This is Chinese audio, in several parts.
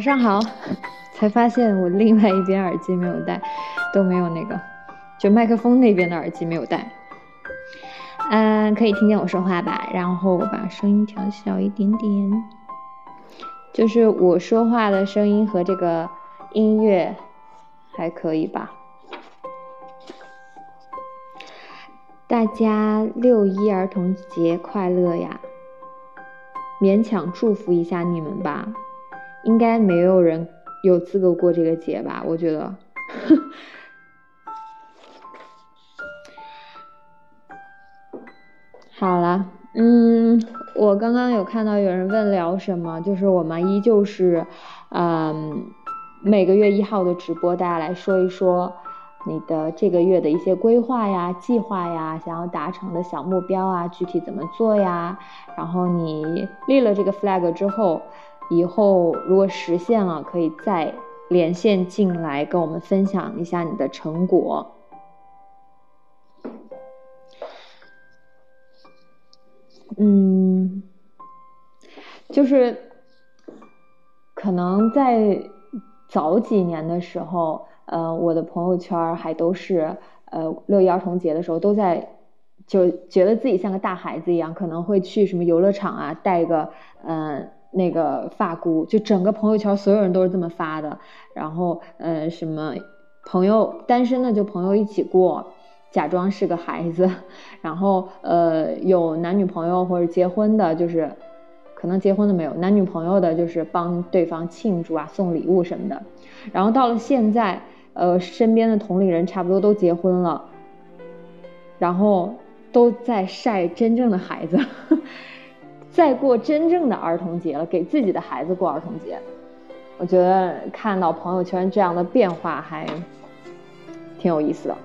晚上好，才发现我另外一边耳机没有带，都没有那个，就麦克风那边的耳机没有带。嗯，可以听见我说话吧？然后我把声音调小一点点，就是我说话的声音和这个音乐还可以吧？大家六一儿童节快乐呀！勉强祝福一下你们吧。应该没有人有资格过这个节吧？我觉得。好了，嗯，我刚刚有看到有人问聊什么，就是我们依旧是，嗯，每个月一号的直播，大家来说一说你的这个月的一些规划呀、计划呀，想要达成的小目标啊，具体怎么做呀？然后你立了这个 flag 之后。以后如果实现了，可以再连线进来跟我们分享一下你的成果。嗯，就是可能在早几年的时候，呃，我的朋友圈还都是呃六一儿童节的时候都在，就觉得自己像个大孩子一样，可能会去什么游乐场啊，带个嗯。那个发箍，就整个朋友圈所有人都是这么发的，然后呃什么朋友单身的就朋友一起过，假装是个孩子，然后呃有男女朋友或者结婚的，就是可能结婚的没有男女朋友的，就是帮对方庆祝啊送礼物什么的，然后到了现在，呃身边的同龄人差不多都结婚了，然后都在晒真正的孩子。再过真正的儿童节了，给自己的孩子过儿童节，我觉得看到朋友圈这样的变化还挺有意思的。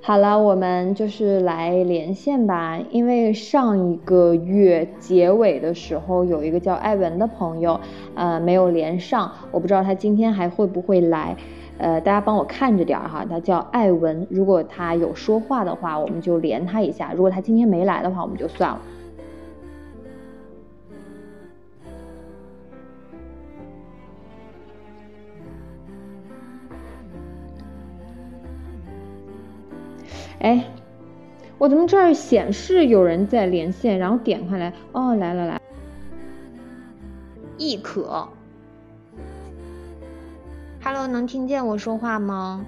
好了，我们就是来连线吧，因为上一个月结尾的时候有一个叫艾文的朋友，呃，没有连上，我不知道他今天还会不会来，呃，大家帮我看着点哈，他叫艾文，如果他有说话的话，我们就连他一下；如果他今天没来的话，我们就算了。哎，我怎么这儿显示有人在连线？然后点开来，哦，来了来，亦可，Hello，能听见我说话吗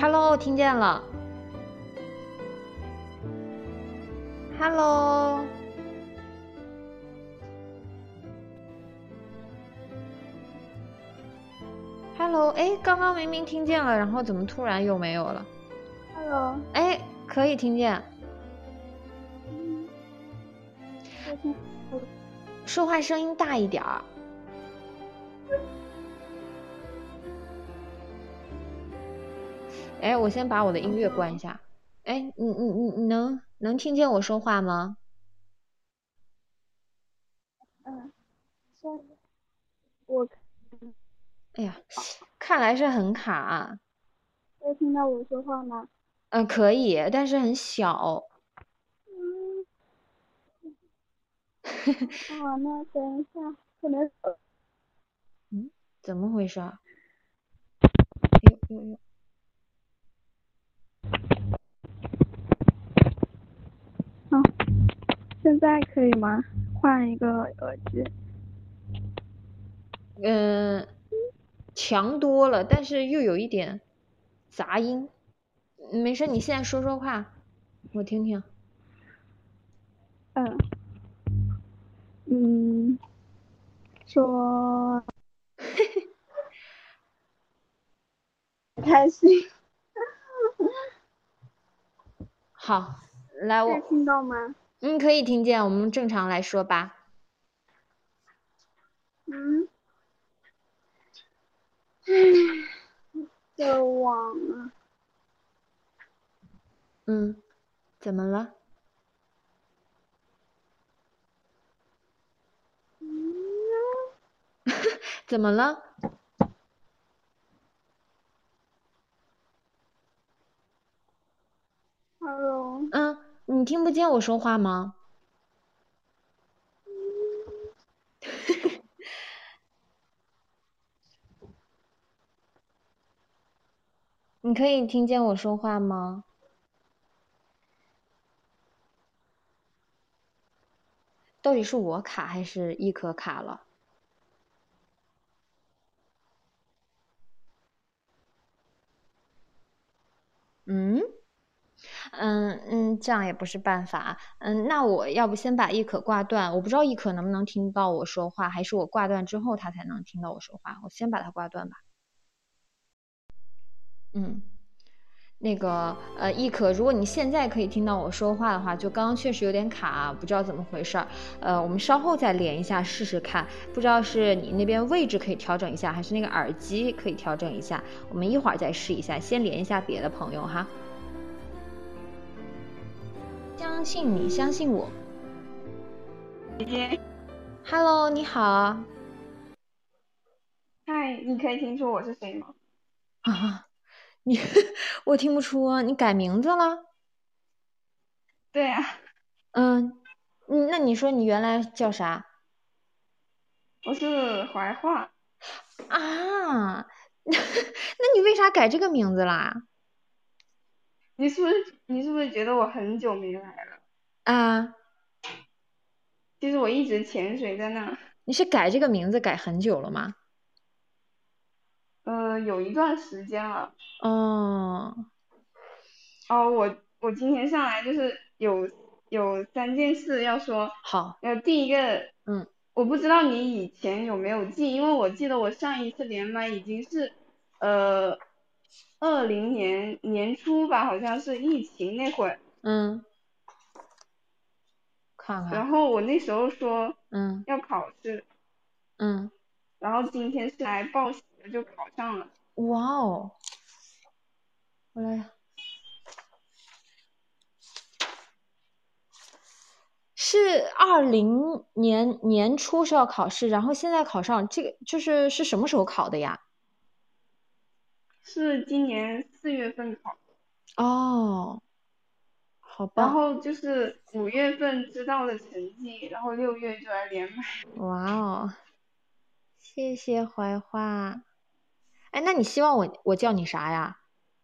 ？Hello，听见了，Hello。Hello，哎，刚刚明明听见了，然后怎么突然又没有了？Hello，哎，可以听见。说话声音大一点儿。哎，我先把我的音乐关一下。哎，你你你你能能听见我说话吗？嗯，我。哎呀，看来是很卡。可以听到我说话吗？嗯，可以，但是很小。嗯。好，那等一下，可能。嗯？怎么回事？啊？呦呦呦！好，现在可以吗？换一个耳机。嗯。强多了，但是又有一点杂音。没事，你现在说说话，我听听。嗯，嗯，说，开心。好，来我。听到吗？嗯，可以听见。我们正常来说吧。嗯。网啊。嗯，怎么了？怎么了？Hello。嗯，你听不见我说话吗？你可以听见我说话吗？到底是我卡还是一可卡了？嗯，嗯嗯，这样也不是办法。嗯，那我要不先把易可挂断？我不知道易可能不能听到我说话，还是我挂断之后他才能听到我说话？我先把它挂断吧。嗯。那个呃，亦可，如果你现在可以听到我说话的话，就刚刚确实有点卡，不知道怎么回事儿。呃，我们稍后再连一下试试看，不知道是你那边位置可以调整一下，还是那个耳机可以调整一下。我们一会儿再试一下，先连一下别的朋友哈。相信你，相信我。姐姐，Hello，你好。嗨，你可以听出我是谁吗？啊。你 我听不出，你改名字了？对呀。嗯，那你说你原来叫啥？我是怀化。啊，那 你为啥改这个名字啦？你是不是你是不是觉得我很久没来了？啊。其实我一直潜水在那。你是改这个名字改很久了吗？呃，有一段时间了。嗯。哦，我我今天上来就是有有三件事要说。好。呃，第一个，嗯，我不知道你以前有没有记，因为我记得我上一次连麦已经是，呃，二零年年初吧，好像是疫情那会儿。嗯。看看。然后我那时候说。嗯。要考试。嗯。然后今天是来报喜。就考上了，哇哦！我来，是二零年年初是要考试，然后现在考上，这个就是是什么时候考的呀？是今年四月份考。哦，好吧。然后就是五月份知道了成绩，然后六月就来连麦。哇哦！谢谢怀化。哎，那你希望我我叫你啥呀？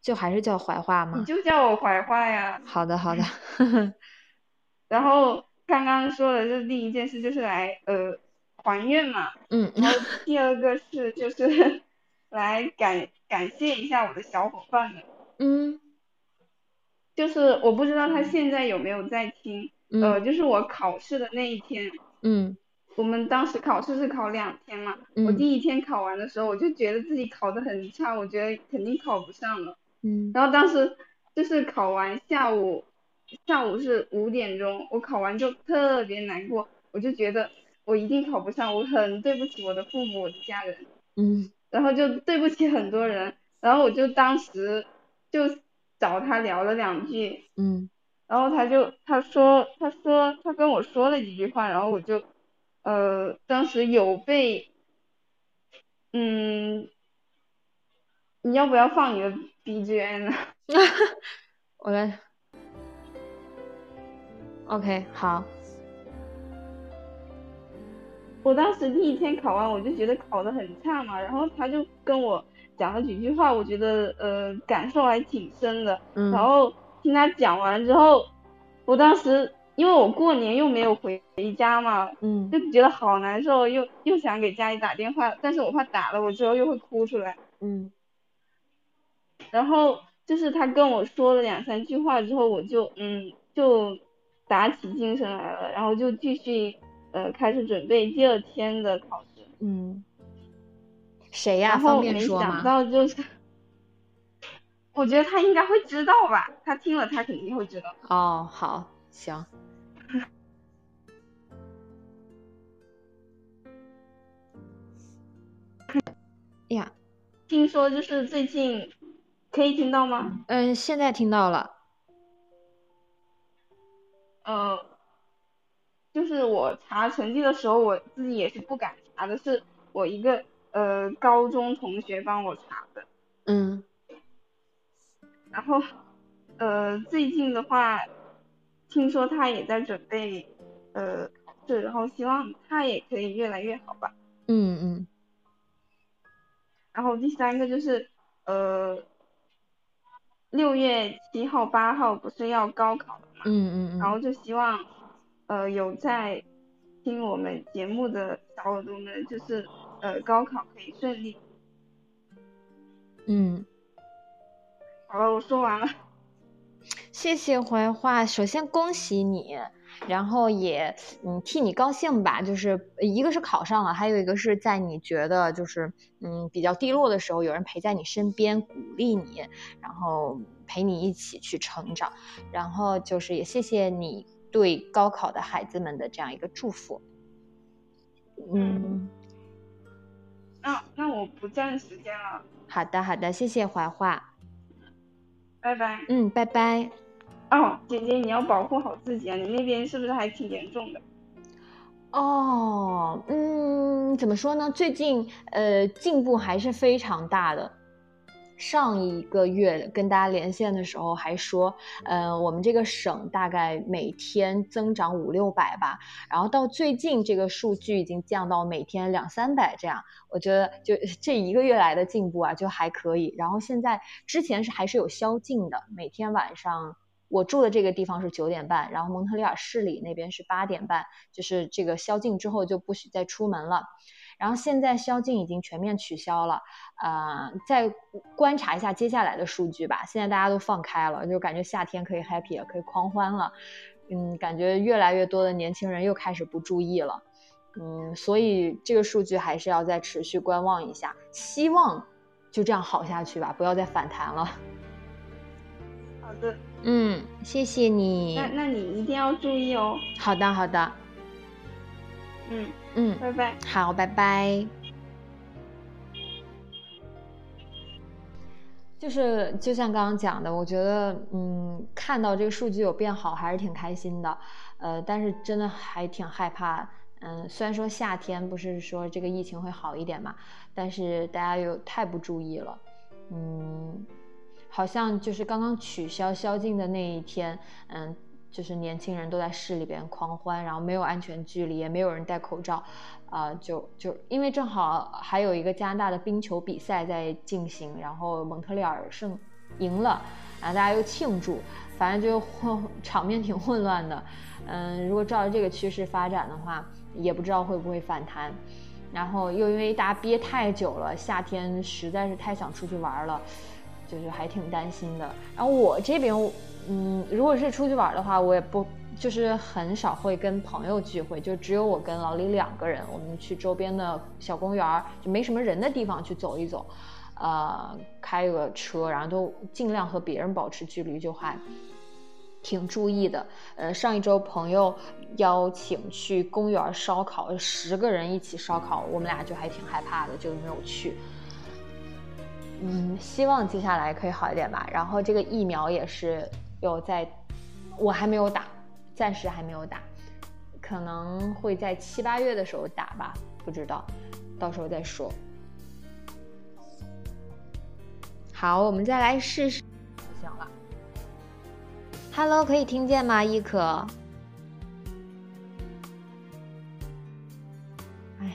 就还是叫怀化吗？你就叫我怀化呀。好的好的。然后刚刚说的是第一件事，就是来呃还愿嘛。嗯。然后第二个是就是来感感谢一下我的小伙伴们。嗯。就是我不知道他现在有没有在听，呃，就是我考试的那一天。嗯。我们当时考试是考两天嘛，我第一天考完的时候，我就觉得自己考的很差，我觉得肯定考不上了。嗯。然后当时就是考完下午，下午是五点钟，我考完就特别难过，我就觉得我一定考不上，我很对不起我的父母、我的家人。嗯。然后就对不起很多人，然后我就当时就找他聊了两句。嗯。然后他就他说他说他跟我说了几句话，然后我就。呃，当时有被，嗯，你要不要放你的 BGM 呢？我来，OK，好。我当时第一天考完，我就觉得考的很差嘛，然后他就跟我讲了几句话，我觉得呃感受还挺深的。嗯。然后听他讲完之后，我当时。因为我过年又没有回家嘛，嗯，就觉得好难受，又又想给家里打电话，但是我怕打了我之后又会哭出来，嗯，然后就是他跟我说了两三句话之后，我就嗯就打起精神来了，然后就继续呃开始准备第二天的考试，嗯，谁呀？然后没想到就是，我觉得他应该会知道吧，他听了他肯定会知道。哦，好，行。呀，听说就是最近可以听到吗？嗯，现在听到了。呃，就是我查成绩的时候，我自己也是不敢查的，是我一个呃高中同学帮我查的。嗯。然后呃，最近的话，听说他也在准备呃考试，然后希望他也可以越来越好吧。嗯嗯。然后第三个就是，呃，六月七号、八号不是要高考了嘛，嗯嗯嗯，然后就希望，呃，有在听我们节目的小耳朵们，就是呃，高考可以顺利。嗯，好了，我说完了。谢谢怀化，首先恭喜你。然后也嗯替你高兴吧，就是一个是考上了，还有一个是在你觉得就是嗯比较低落的时候，有人陪在你身边鼓励你，然后陪你一起去成长。然后就是也谢谢你对高考的孩子们的这样一个祝福。嗯，那那我不占时间了。好的好的，谢谢怀化。拜拜。嗯，拜拜。哦，姐姐，你要保护好自己啊！你那边是不是还挺严重的？哦，嗯，怎么说呢？最近呃进步还是非常大的。上一个月跟大家连线的时候还说，呃，我们这个省大概每天增长五六百吧，然后到最近这个数据已经降到每天两三百这样。我觉得就 这一个月来的进步啊，就还可以。然后现在之前是还是有宵禁的，每天晚上。我住的这个地方是九点半，然后蒙特利尔市里那边是八点半，就是这个宵禁之后就不许再出门了。然后现在宵禁已经全面取消了，呃，再观察一下接下来的数据吧。现在大家都放开了，就感觉夏天可以 happy 了，可以狂欢了。嗯，感觉越来越多的年轻人又开始不注意了。嗯，所以这个数据还是要再持续观望一下，希望就这样好下去吧，不要再反弹了。好的。嗯，谢谢你。那那你一定要注意哦。好的，好的。嗯嗯，拜拜。好，拜拜。就是就像刚刚讲的，我觉得嗯，看到这个数据有变好，还是挺开心的。呃，但是真的还挺害怕。嗯，虽然说夏天不是说这个疫情会好一点嘛，但是大家又太不注意了。嗯。好像就是刚刚取消宵禁的那一天，嗯，就是年轻人都在市里边狂欢，然后没有安全距离，也没有人戴口罩，啊，就就因为正好还有一个加拿大的冰球比赛在进行，然后蒙特利尔胜赢了，然后大家又庆祝，反正就混 场面挺混乱的，嗯，如果照着这个趋势发展的话，也不知道会不会反弹，然后又因为大家憋太久了，夏天实在是太想出去玩了。就是还挺担心的，然后我这边，嗯，如果是出去玩的话，我也不就是很少会跟朋友聚会，就只有我跟老李两个人，我们去周边的小公园，就没什么人的地方去走一走，呃，开个车，然后都尽量和别人保持距离，就还挺注意的。呃，上一周朋友邀请去公园烧烤，十个人一起烧烤，我们俩就还挺害怕的，就没有去。嗯，希望接下来可以好一点吧。然后这个疫苗也是有在，我还没有打，暂时还没有打，可能会在七八月的时候打吧，不知道，到时候再说。好，我们再来试试。行了，Hello，可以听见吗？亦可。哎，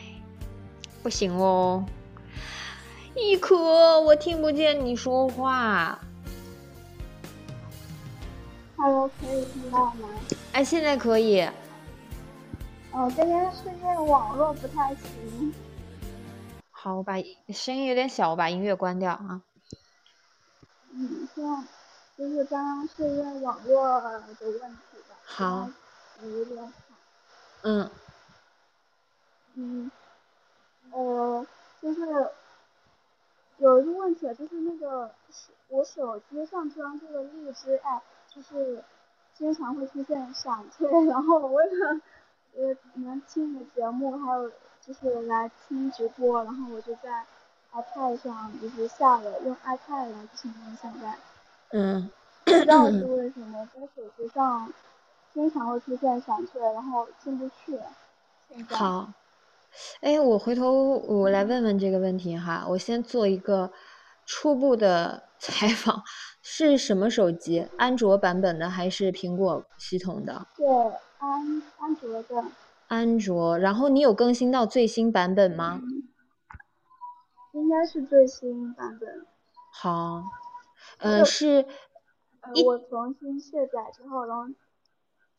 不行哦。一可，我听不见你说话。Hello，可以听到吗？哎，现在可以。哦，这边是因为网络不太行。好，我把声音有点小，我把音乐关掉啊。嗯，这样就是刚刚是因为网络的问题吧。好。有点卡。嗯。嗯。呃，就是。有一个问题啊，就是那个我手机上装这个荔枝 app，就是经常会出现闪退，然后我为了呃能听你的节目，还有就是来听直播，然后我就在 iPad 上就是下了用 iPad 来听现在。嗯。不知道 是为什么在手机上经常会出现闪退，然后进不去。好。哎，我回头我来问问这个问题哈。我先做一个初步的 采访，是什么手机？安卓版本的还是苹果系统的？对，安安卓的。安卓，然后你有更新到最新版本吗？应该是最新版本。好，嗯，是。呃，我重新卸载之后，然后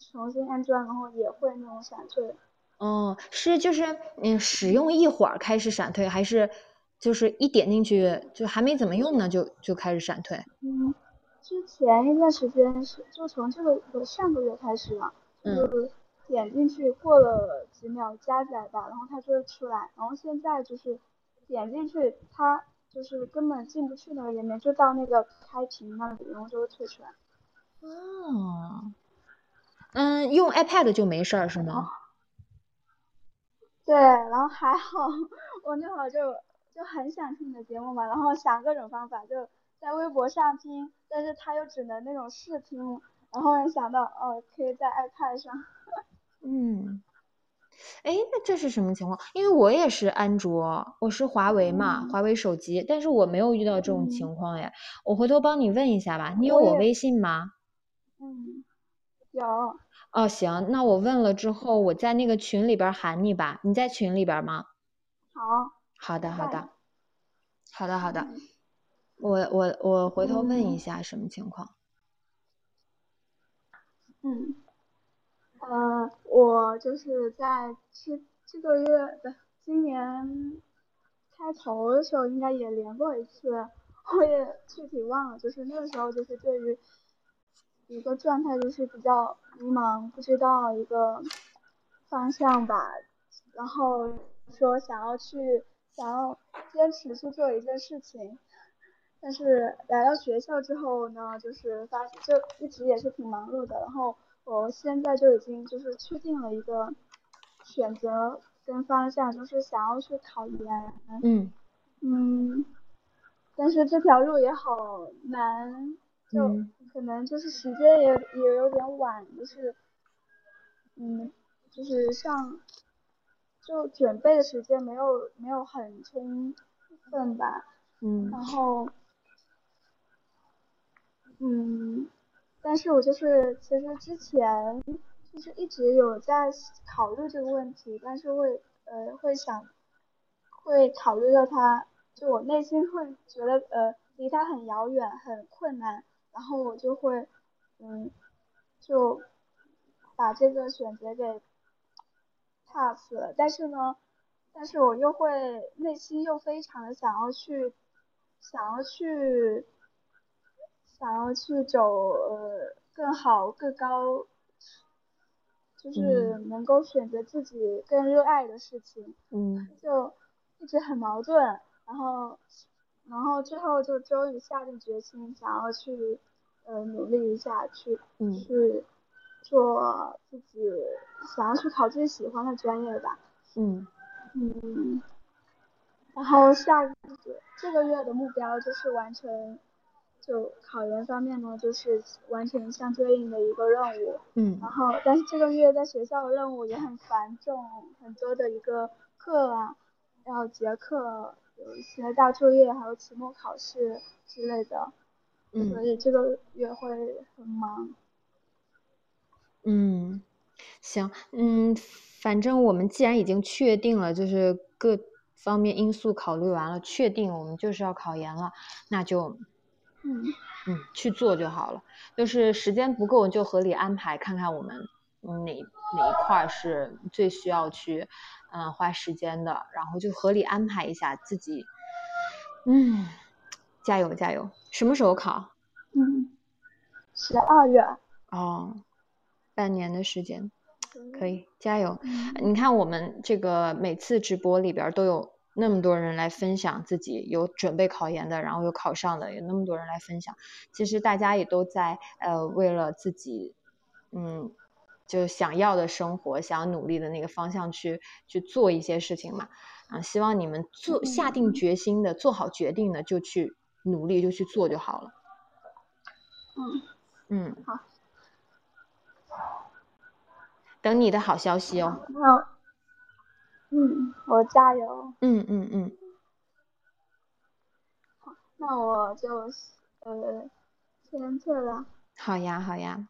重新安装，然后也会那种闪退。哦，是就是嗯，使用一会儿开始闪退，还是就是一点进去就还没怎么用呢，就就开始闪退？嗯，之前一段时间是就从这个我上个月开始嘛，就是点进去过了几秒加载吧，然后它就会出来，然后现在就是点进去它。就是根本进不去那个页面，就到那个开屏那里，然后就会退出来。哦，嗯，用 iPad 就没事儿是吗？对，然后还好，我那会儿就就很想听你的节目嘛，然后想各种方法，就在微博上听，但是他又只能那种试听，然后想到哦，可以在 iPad 上。嗯。哎，那这是什么情况？因为我也是安卓，我是华为嘛，华为手机，但是我没有遇到这种情况呀。我回头帮你问一下吧。你有我微信吗？嗯，有。哦，行，那我问了之后，我在那个群里边喊你吧。你在群里边吗？好。好的，好的，好的，好的。我我我回头问一下什么情况。嗯。呃，我就是在这这个月的今年开头的时候，应该也连过一次，我也具体忘了。就是那个时候，就是对于一个状态，就是比较迷茫，不知道一个方向吧。然后说想要去，想要坚持去做一件事情，但是来到学校之后呢，就是发就一直也是挺忙碌的，然后。我现在就已经就是确定了一个选择跟方向，就是想要去考研。嗯嗯，但是这条路也好难，就可能就是时间也也有点晚，就是嗯，就是上就准备的时间没有没有很充分吧。嗯，然后嗯。但是我就是其实之前就是一直有在考虑这个问题，但是会呃会想会考虑到它，就我内心会觉得呃离它很遥远很困难，然后我就会嗯就把这个选择给 pass 了。但是呢，但是我又会内心又非常的想要去想要去。想要去走呃更好更高，就是能够选择自己更热爱的事情，嗯，就一直很矛盾，然后然后最后就终于下定决心想要去呃努力一下去去做自己想要去考自己喜欢的专业吧，嗯。嗯，然后下这个月的目标就是完成。就考研方面呢，就是完成相对应的一个任务，嗯，然后但是这个月在学校的任务也很繁重，很多的一个课啊，要结课，有一些大作业，还有期末考试之类的，嗯，所以这个月会很忙。嗯，行，嗯，反正我们既然已经确定了，就是各方面因素考虑完了，确定我们就是要考研了，那就。嗯嗯，去做就好了。就是时间不够，就合理安排，看看我们哪哪一块是最需要去嗯花时间的，然后就合理安排一下自己。嗯，加油加油！什么时候考？嗯，十二月。哦，半年的时间，可以加油。你看我们这个每次直播里边都有。那么多人来分享自己有准备考研的，然后又考上的，有那么多人来分享。其实大家也都在呃为了自己，嗯，就想要的生活，想努力的那个方向去去做一些事情嘛。啊，希望你们做下定决心的，做好决定的，就去努力，就去做就好了。嗯嗯，好，等你的好消息哦。好。嗯，我加油。嗯嗯嗯。好，那我就呃先退了。好呀好呀。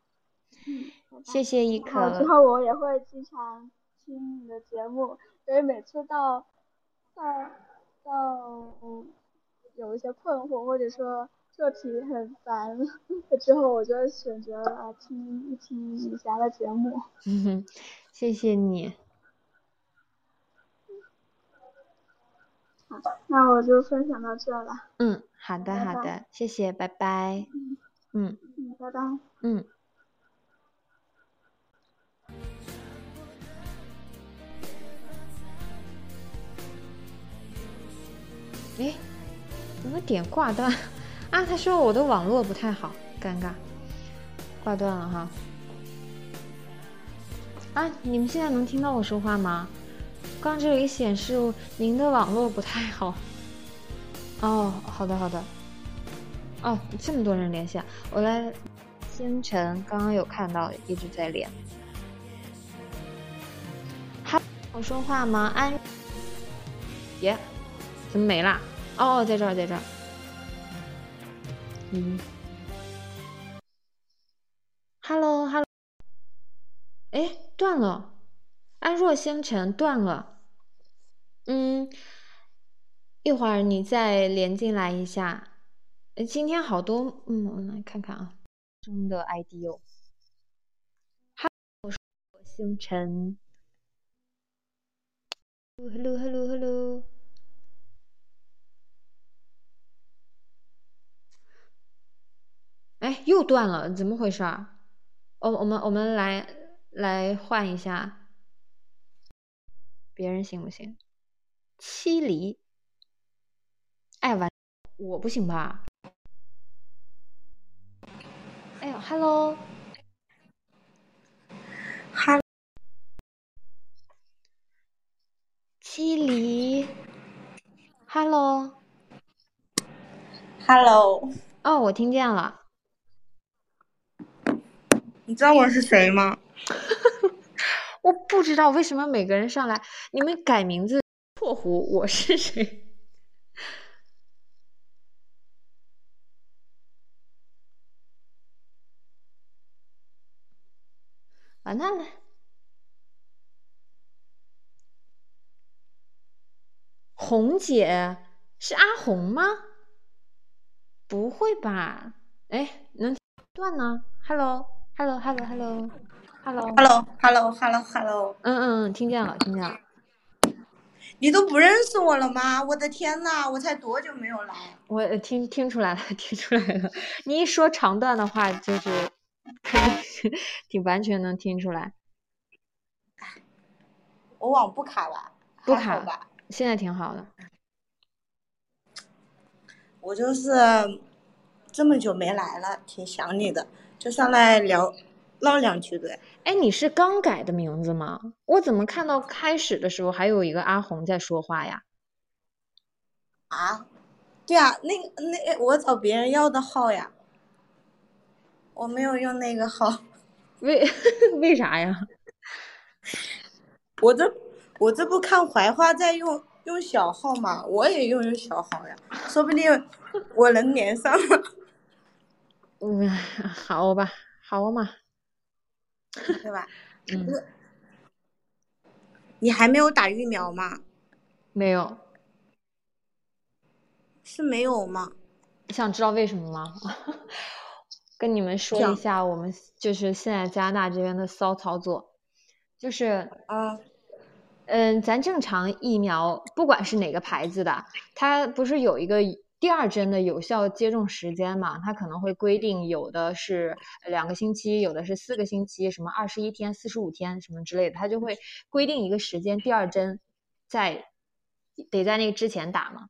嗯。谢谢一可。之后我也会经常听你的节目，因为每次到到到有一些困惑，或者说做题很烦，之后我就选择了听一听雨霞的节目。嗯哼，谢谢你。好，那我就分享到这了。嗯，好的拜拜好的，谢谢，拜拜。嗯嗯，拜拜。嗯。哎，怎么点挂断啊？他说我的网络不太好，尴尬，挂断了哈。啊，你们现在能听到我说话吗？刚这里显示您的网络不太好。哦，好的好的。哦，这么多人连线，我来。星辰刚刚有看到，一直在连。哈我说话吗？安，耶，怎么没啦？哦，在这儿，在这儿。嗯，Hello，Hello，哎，断了。安若星辰断了。嗯，一会儿你再连进来一下。今天好多，嗯，我来看看啊。中的 ID 哦。Hello，星辰。Hello，Hello，Hello。哎，又断了，怎么回事儿？我我们我们来来换一下，别人行不行？七离。哎，完，我不行吧？哎呦，Hello，哈，七离，Hello，Hello，哦，我听见了。你知道我是谁吗？我不知道为什么每个人上来，你们改名字（括弧我是谁）。完蛋了！红姐是阿红吗？不会吧？哎，能断呢？Hello？Hello，Hello，Hello，Hello，Hello，Hello，Hello，Hello，嗯嗯，听见了，听见了。你都不认识我了吗？我的天呐，我才多久没有来？我听听出来了，听出来了。你一说长段的话，就是 挺完全能听出来。我网不卡吧？不卡吧？现在挺好的。我就是这么久没来了，挺想你的，就上来聊唠两句呗。哎，你是刚改的名字吗？我怎么看到开始的时候还有一个阿红在说话呀？啊？对啊，那个那我找别人要的号呀，我没有用那个号。为为啥呀？我这我这不看怀化在用用小号吗？我也用用小号呀，说不定我能连上。嗯，好吧，好嘛，对吧？嗯。你还没有打疫苗吗？没有。是没有吗？你想知道为什么吗？跟你们说一下，我们就是现在加拿大这边的骚操作。就是，啊，嗯，咱正常疫苗，不管是哪个牌子的，它不是有一个第二针的有效接种时间嘛？它可能会规定，有的是两个星期，有的是四个星期，什么二十一天、四十五天什么之类的，它就会规定一个时间，第二针在得在那个之前打嘛。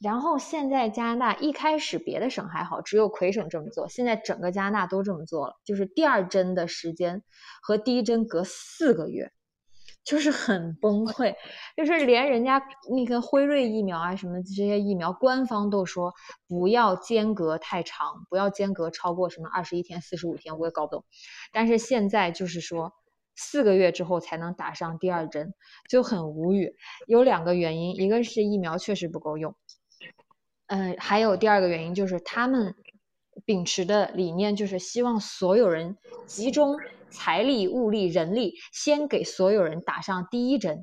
然后现在加拿大一开始别的省还好，只有魁省这么做。现在整个加拿大都这么做了，就是第二针的时间和第一针隔四个月，就是很崩溃。就是连人家那个辉瑞疫苗啊什么这些疫苗，官方都说不要间隔太长，不要间隔超过什么二十一天、四十五天，我也搞不懂。但是现在就是说四个月之后才能打上第二针，就很无语。有两个原因，一个是疫苗确实不够用。嗯，还有第二个原因就是他们秉持的理念就是希望所有人集中财力、物力、人力，先给所有人打上第一针，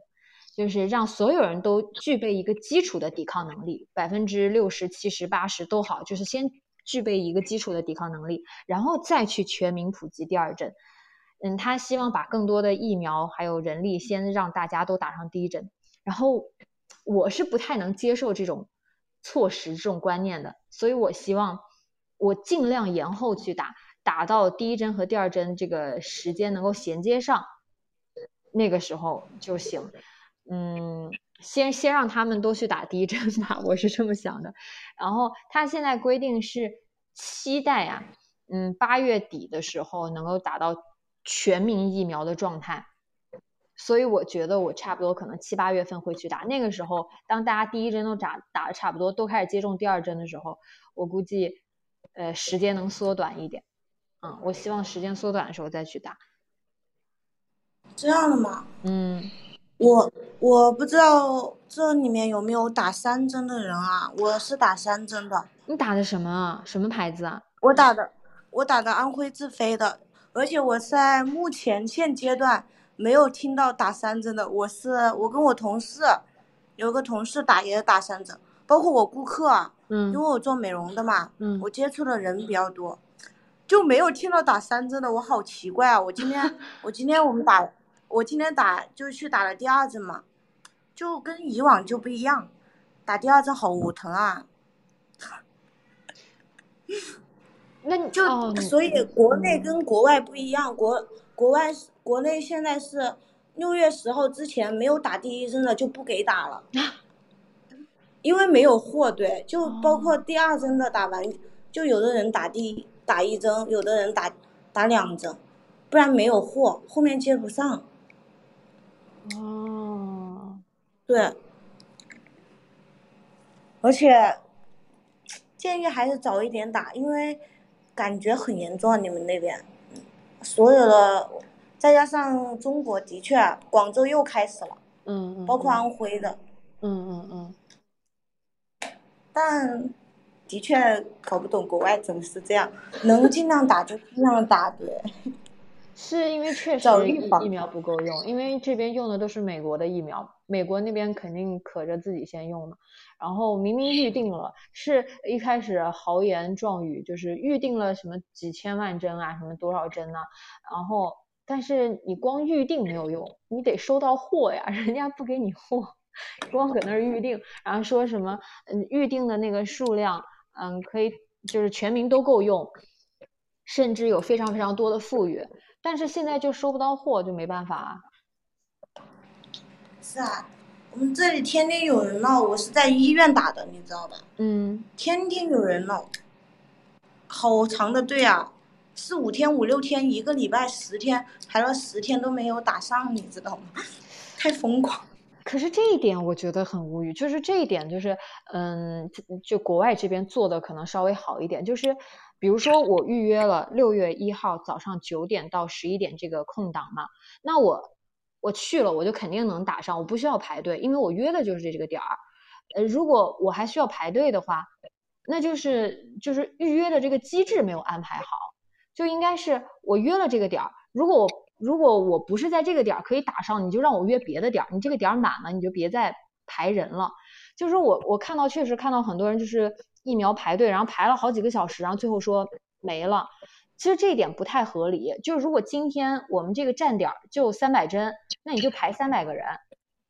就是让所有人都具备一个基础的抵抗能力，百分之六十七十八十都好，就是先具备一个基础的抵抗能力，然后再去全民普及第二针。嗯，他希望把更多的疫苗还有人力先让大家都打上第一针。然后我是不太能接受这种措施、这种观念的，所以我希望我尽量延后去打，打到第一针和第二针这个时间能够衔接上，那个时候就行。嗯，先先让他们都去打第一针吧，我是这么想的。然后他现在规定是期待啊，嗯，八月底的时候能够打到全民疫苗的状态。所以我觉得我差不多可能七八月份会去打，那个时候当大家第一针都打打的差不多，都开始接种第二针的时候，我估计，呃，时间能缩短一点。嗯，我希望时间缩短的时候再去打。这样的吗？嗯，我我不知道这里面有没有打三针的人啊？我是打三针的。你打的什么啊？什么牌子啊？我打的，我打的安徽自飞的，而且我在目前现阶段。没有听到打三针的，我是我跟我同事，有个同事打也打三针，包括我顾客，嗯，因为我做美容的嘛，嗯，我接触的人比较多，就没有听到打三针的，我好奇怪啊！我今天 我今天我们打，我今天打就去打了第二针嘛，就跟以往就不一样，打第二针好疼啊，那你就所以国内跟国外不一样，国国外。国内现在是六月十号之前没有打第一针的就不给打了，因为没有货。对，就包括第二针的打完，就有的人打第打一针，有的人打打两针，不然没有货，后面接不上。哦，对，而且建议还是早一点打，因为感觉很严重，你们那边，所有的。再加上中国的确，广州又开始了，嗯嗯，包括安徽的，嗯嗯嗯，但的确搞不懂国外怎么是这样，能尽量打就尽量打，对。是因为确实疫苗不够用，因为这边用的都是美国的疫苗，美国那边肯定可着自己先用的。然后明明预定了，是一开始豪言壮语，就是预定了什么几千万针啊，什么多少针啊，然后。但是你光预定没有用，你得收到货呀，人家不给你货，光搁那儿预定，然后说什么嗯预定的那个数量嗯可以就是全民都够用，甚至有非常非常多的富裕，但是现在就收不到货，就没办法。是啊，我们这里天天有人闹，我是在医院打的，你知道吧？嗯。天天有人闹，好长的队啊。四五天、五六天、一个礼拜、十天，排了十天都没有打上，你知道吗？太疯狂。可是这一点我觉得很无语，就是这一点就是，嗯，就国外这边做的可能稍微好一点，就是比如说我预约了六月一号早上九点到十一点这个空档嘛，那我我去了，我就肯定能打上，我不需要排队，因为我约的就是这个点儿。呃，如果我还需要排队的话，那就是就是预约的这个机制没有安排好。就应该是我约了这个点儿，如果我如果我不是在这个点儿可以打上，你就让我约别的点儿，你这个点儿满了，你就别再排人了。就是我我看到确实看到很多人就是疫苗排队，然后排了好几个小时，然后最后说没了。其实这一点不太合理。就是如果今天我们这个站点就三百针，那你就排三百个人，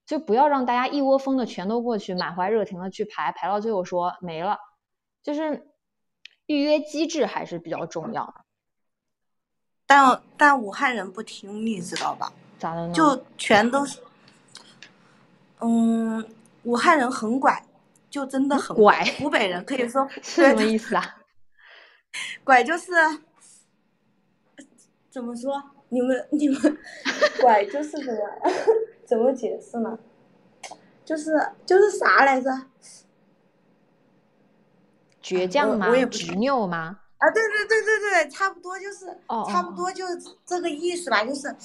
就不要让大家一窝蜂的全都过去，满怀热情的去排，排到最后说没了。就是预约机制还是比较重要。但但武汉人不听，你知道吧？咋的呢？就全都是，嗯，武汉人很拐，就真的很拐。湖北人可以说 是什么意思啊？拐就是怎么说？你们你们拐就是什么？怎么解释呢？就是就是啥来着？倔强吗？执拗吗？啊，对对对对对，差不多就是，差不多就是这个意思吧，就是，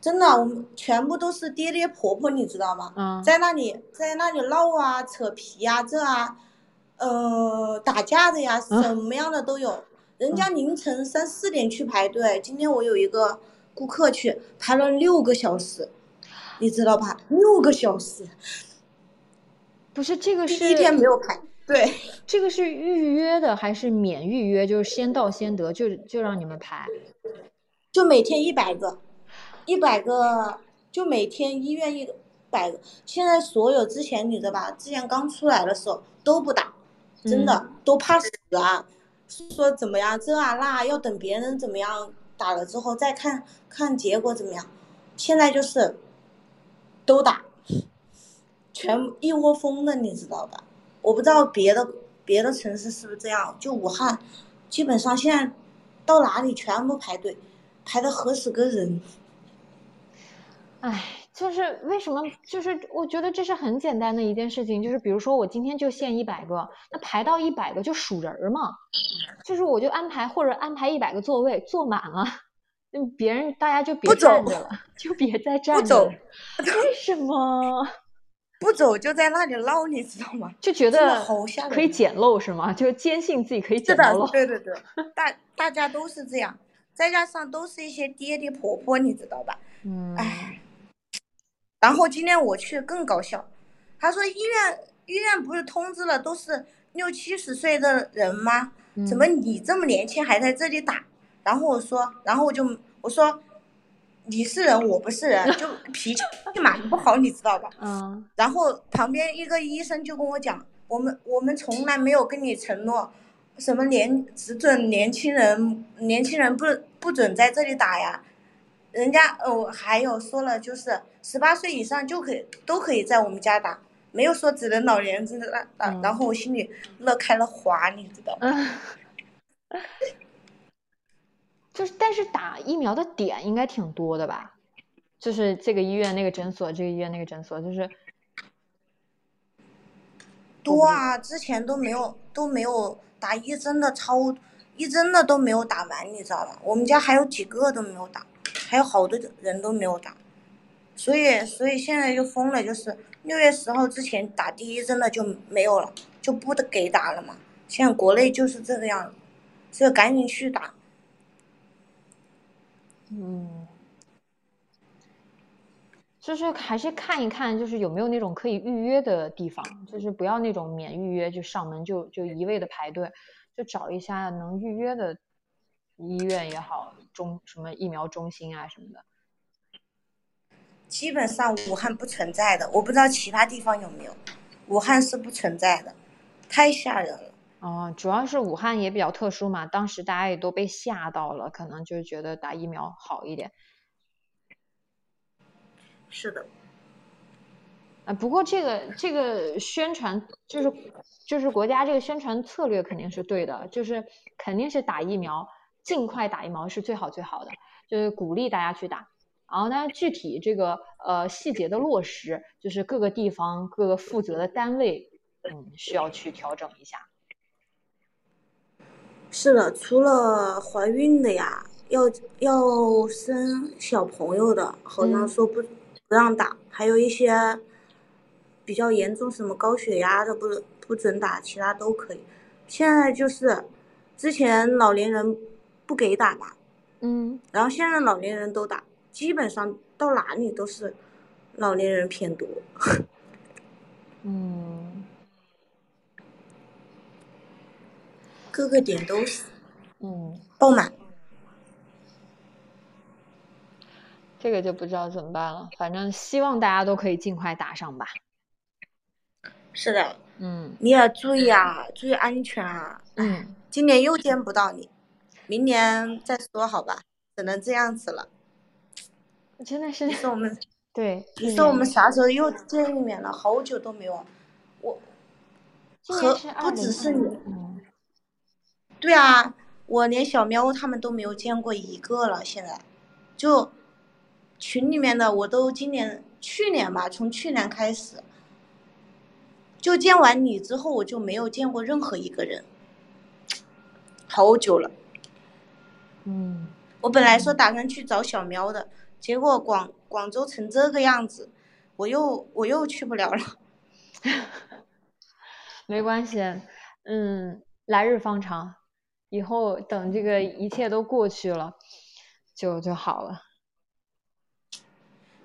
真的，我们全部都是爹爹婆婆，你知道吗？嗯，在那里，在那里闹啊，扯皮啊，这啊，呃，打架的呀，什么样的都有。人家凌晨三四点去排队，今天我有一个顾客去排了六个小时，你知道吧？六个小时。不是这个是第一天没有排。对，这个是预约的还是免预约？就是先到先得，就就让你们排。就每天一百个，一百个，就每天医院一百个。现在所有之前你知道吧？之前刚出来的时候都不打，真的都怕死啊。说怎么样这啊那，要等别人怎么样打了之后再看看结果怎么样。现在就是都打，全一窝蜂的，你知道吧？我不知道别的别的城市是不是这样，就武汉，基本上现在到哪里全部排队。排的何止个人，哎，就是为什么？就是我觉得这是很简单的一件事情，就是比如说我今天就限一百个，那排到一百个就数人儿嘛，就是我就安排或者安排一百个座位坐满了，那别人大家就别站着了，就别再站着。了。为什么？不走就在那里唠，你知道吗？就觉得可以捡漏是吗？就坚信自己可以捡漏。对对对，大大家都是这样。再加上都是一些爹爹婆婆，你知道吧？嗯。哎，然后今天我去更搞笑，他说医院医院不是通知了都是六七十岁的人吗？怎么你这么年轻还在这里打？然后我说，然后我就我说你是人我不是人，就 脾气就蛮不好，你知道吧？嗯。然后旁边一个医生就跟我讲，我们我们从来没有跟你承诺。什么年只准年轻人，年轻人不不准在这里打呀？人家哦还有说了，就是十八岁以上就可以都可以在我们家打，没有说只能老年人打打。然后我心里乐开了花，你知道吗？就是，但是打疫苗的点应该挺多的吧？就是这个医院那个诊所，这个医院那个诊所，就是多啊！之前都没有都没有。打一针的超一针的都没有打完，你知道吧？我们家还有几个都没有打，还有好多人都没有打，所以所以现在就封了，就是六月十号之前打第一针的就没有了，就不得给打了嘛。现在国内就是这个样子，所以赶紧去打。嗯，就是还是看一看，就是有没有那种可以预约的地方，就是不要那种免预约就上门就就一味的排队。就找一下能预约的医院也好，中什么疫苗中心啊什么的。基本上武汉不存在的，我不知道其他地方有没有。武汉是不存在的，太吓人了。哦，主要是武汉也比较特殊嘛，当时大家也都被吓到了，可能就觉得打疫苗好一点。是的。啊，不过这个这个宣传就是就是国家这个宣传策略肯定是对的，就是肯定是打疫苗，尽快打疫苗是最好最好的，就是鼓励大家去打。然后呢，具体这个呃细节的落实，就是各个地方各个负责的单位，嗯，需要去调整一下。是的，除了怀孕的呀，要要生小朋友的，好像说不不让打，还有一些。比较严重，什么高血压的不不准打，其他都可以。现在就是，之前老年人不给打嘛，嗯，然后现在老年人都打，基本上到哪里都是老年人偏多，嗯，各个点都是，嗯，爆满。这个就不知道怎么办了，反正希望大家都可以尽快打上吧。是的，嗯，你也注意啊，注意安全啊。嗯，今年又见不到你，明年再说好吧，只能这样子了。真的是，你说我们，对，你说我们啥时候又见一面了？好久都没有，我和不只是你，对啊，我连小喵他们都没有见过一个了。现在，就群里面的我都今年、去年吧，从去年开始。就见完你之后，我就没有见过任何一个人，好久了。嗯，我本来说打算去找小喵的，结果广广州成这个样子，我又我又去不了了。没关系，嗯，来日方长，以后等这个一切都过去了，就就好了。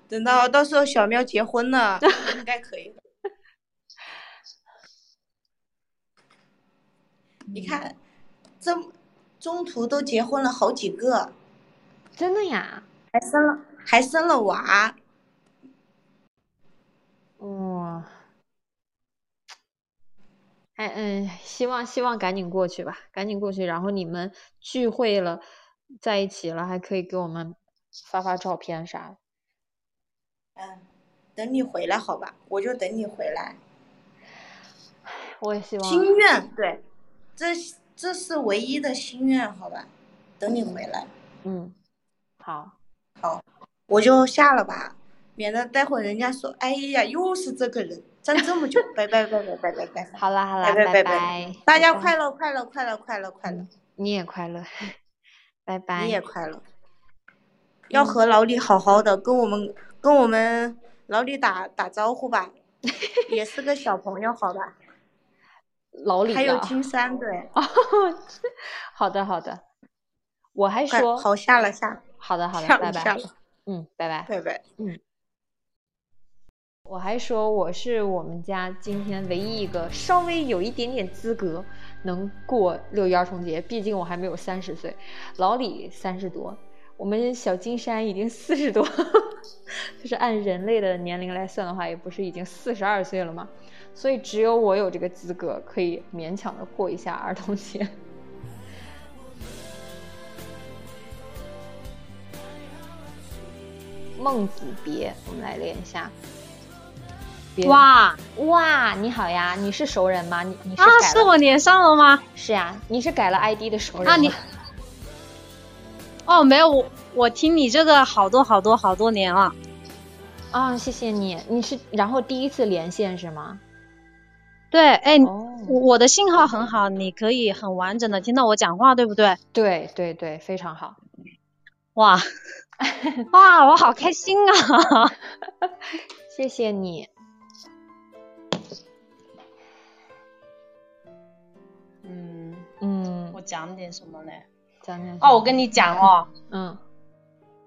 等到到时候小喵结婚了，应该可以。你看，这中途都结婚了好几个，真的呀？还生了还生了娃。哇，哎嗯，希望希望赶紧过去吧，赶紧过去，然后你们聚会了，在一起了，还可以给我们发发照片啥的。嗯，等你回来好吧，我就等你回来。我也希望。心愿对，这这是唯一的心愿，好吧？等你回来。嗯，好，好，我就下了吧，免得待会人家说，哎呀，又是这个人，站这么久，拜拜拜拜拜拜拜。好啦好啦，拜拜拜，大家快乐快乐快乐快乐快乐，你也快乐，拜拜。你也快乐。要和老李好好的，跟我们跟我们老李打打招呼吧，也是个小朋友，好吧？老李还有金山，对。好的好的，我还说好下了下。好的好的，拜拜。嗯，拜拜。拜拜。嗯。我还说我是我们家今天唯一一个稍微有一点点资格能过六一儿童节，毕竟我还没有三十岁，老李三十多。我们小金山已经四十多，就是按人类的年龄来算的话，也不是已经四十二岁了吗？所以只有我有这个资格，可以勉强的过一下儿童节。孟子别，我们来练一下。哇哇，你好呀，你是熟人吗？你你是啊，是我连上了吗？是呀，你是改了 ID 的熟人啊你。哦，没有我，我听你这个好多好多好多年了。啊，谢谢你，你是然后第一次连线是吗？对，哎，我的信号很好，你可以很完整的听到我讲话，对不对？对对对，非常好。哇 哇，我好开心啊！谢谢你。讲点什么呢？哦，我跟你讲哦，嗯，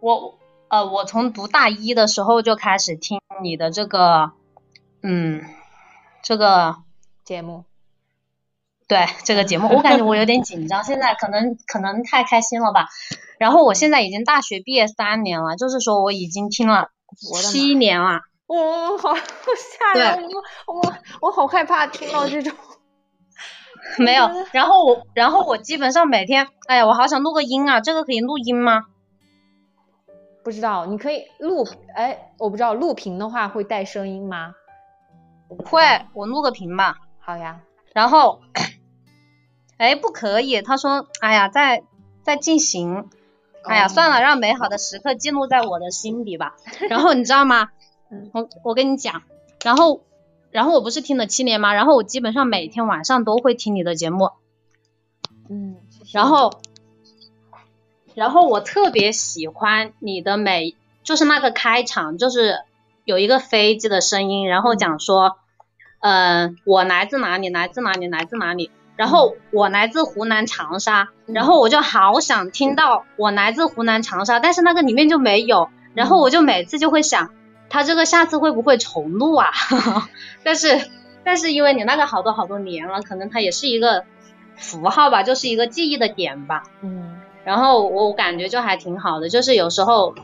我呃，我从读大一的时候就开始听你的这个，嗯，这个节目，对这个节目，我感觉我有点紧张，现在可能可能太开心了吧。然后我现在已经大学毕业三年了，就是说我已经听了七年了。哦，好吓人！我我我好害怕听到这种。没有，然后我，然后我基本上每天，哎呀，我好想录个音啊，这个可以录音吗？不知道，你可以录，哎，我不知道录屏的话会带声音吗？会，我录个屏吧。好呀。然后，哎，不可以，他说，哎呀，在在进行，哎呀，算了，让美好的时刻记录在我的心底吧。然后你知道吗？我我跟你讲，然后。然后我不是听了七年吗？然后我基本上每天晚上都会听你的节目，嗯，然后，然后我特别喜欢你的每，就是那个开场，就是有一个飞机的声音，然后讲说，嗯，我来自哪里，来自哪里，来自哪里，然后我来自湖南长沙，然后我就好想听到我来自湖南长沙，但是那个里面就没有，然后我就每次就会想。他这个下次会不会重录啊？但是但是因为你那个好多好多年了，可能它也是一个符号吧，就是一个记忆的点吧。嗯。然后我感觉就还挺好的，就是有时候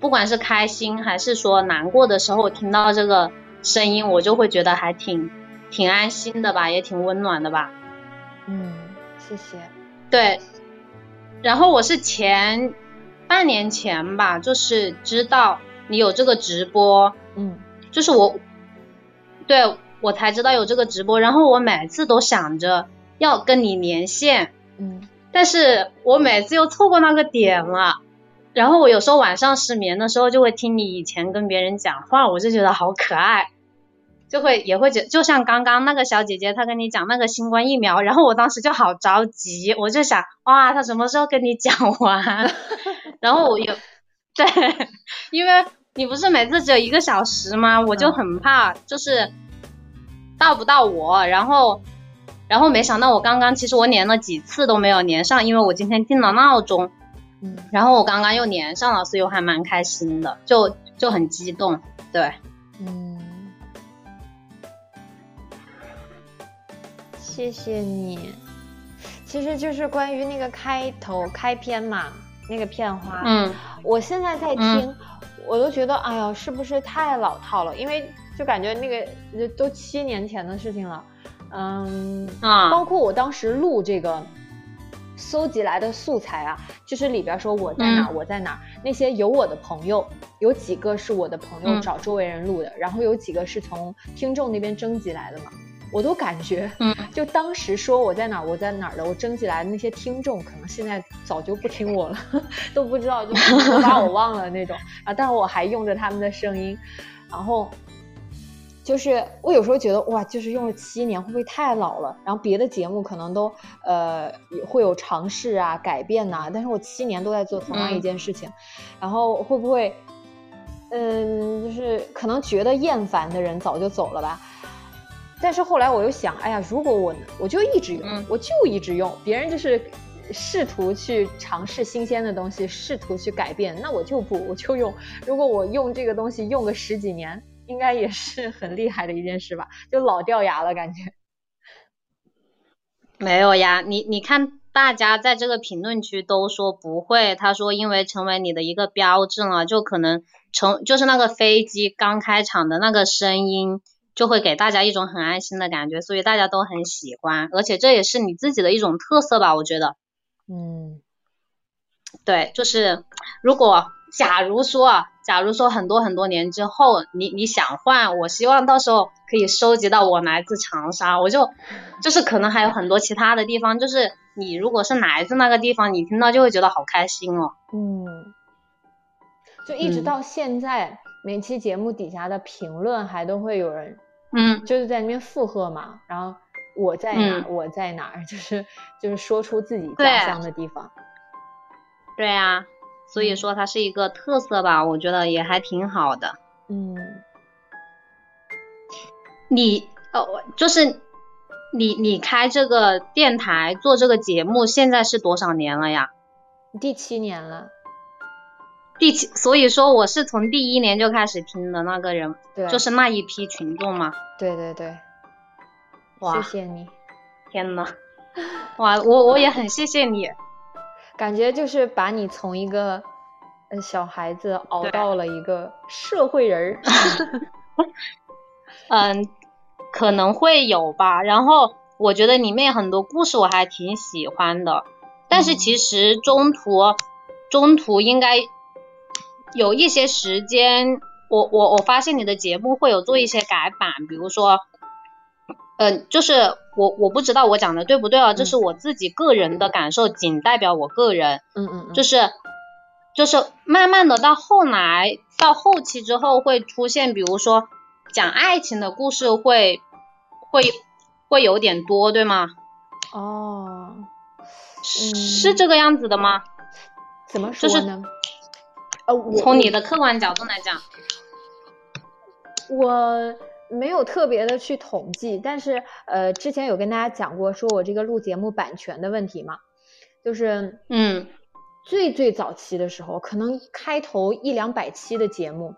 不管是开心还是说难过的时候，听到这个声音，我就会觉得还挺挺安心的吧，也挺温暖的吧。嗯，谢谢。对。然后我是前半年前吧，就是知道。你有这个直播，嗯，就是我，对我才知道有这个直播，然后我每次都想着要跟你连线，嗯，但是我每次又错过那个点了，然后我有时候晚上失眠的时候就会听你以前跟别人讲话，我就觉得好可爱，就会也会觉就像刚刚那个小姐姐她跟你讲那个新冠疫苗，然后我当时就好着急，我就想哇，她什么时候跟你讲完？然后我有对，因为。你不是每次只有一个小时吗？我就很怕，就是到不到我，然后，然后没想到我刚刚其实我连了几次都没有连上，因为我今天定了闹钟，嗯，然后我刚刚又连上了，所以我还蛮开心的，就就很激动，对，嗯，谢谢你，其实就是关于那个开头开篇嘛，那个片花。嗯，我现在在听，我都觉得，哎呀，是不是太老套了？因为就感觉那个都七年前的事情了。嗯啊，包括我当时录这个。搜集来的素材啊，就是里边说我在哪，我在哪，那些有我的朋友，有几个是我的朋友找周围人录的，然后有几个是从听众那边征集来的嘛，我都感觉，嗯，就当时说我在哪，我在哪儿的，我征集来的那些听众，可能现在早就不听我了，都不知道，就 都把我忘了那种啊，但是我还用着他们的声音，然后。就是我有时候觉得哇，就是用了七年，会不会太老了？然后别的节目可能都呃会有尝试啊、改变呐，但是我七年都在做同样一件事情，然后会不会嗯，就是可能觉得厌烦的人早就走了吧？但是后来我又想，哎呀，如果我我就一直用，我就一直用，别人就是试图去尝试新鲜的东西，试图去改变，那我就不，我就用。如果我用这个东西用个十几年。应该也是很厉害的一件事吧，就老掉牙了感觉。没有呀，你你看，大家在这个评论区都说不会，他说因为成为你的一个标志了，就可能成就是那个飞机刚开场的那个声音，就会给大家一种很安心的感觉，所以大家都很喜欢，而且这也是你自己的一种特色吧，我觉得。嗯，对，就是如果假如说。假如说很多很多年之后，你你想换，我希望到时候可以收集到我来自长沙，我就就是可能还有很多其他的地方，就是你如果是来自那个地方，你听到就会觉得好开心哦。嗯，就一直到现在，每期节目底下的评论还都会有人，嗯，就是在那边附和嘛，然后我在哪，我在哪，就是就是说出自己家乡的地方。对啊。所以说它是一个特色吧，我觉得也还挺好的。嗯，你哦，就是你你开这个电台做这个节目，现在是多少年了呀？第七年了。第七，所以说我是从第一年就开始听的那个人，对，就是那一批群众嘛。对对对。哇，谢谢你。天呐，哇，我我也很谢谢你。感觉就是把你从一个呃小孩子熬到了一个社会人儿，嗯，可能会有吧。然后我觉得里面很多故事我还挺喜欢的，但是其实中途中途应该有一些时间，我我我发现你的节目会有做一些改版，比如说。嗯，就是我我不知道我讲的对不对啊，这是我自己个人的感受，仅代表我个人。嗯嗯，就是就是慢慢的到后来到后期之后会出现，比如说讲爱情的故事会会会有点多，对吗？哦，是这个样子的吗？怎么说呢？呃，从你的客观角度来讲，我。没有特别的去统计，但是呃，之前有跟大家讲过，说我这个录节目版权的问题嘛，就是嗯，最最早期的时候，可能开头一两百期的节目，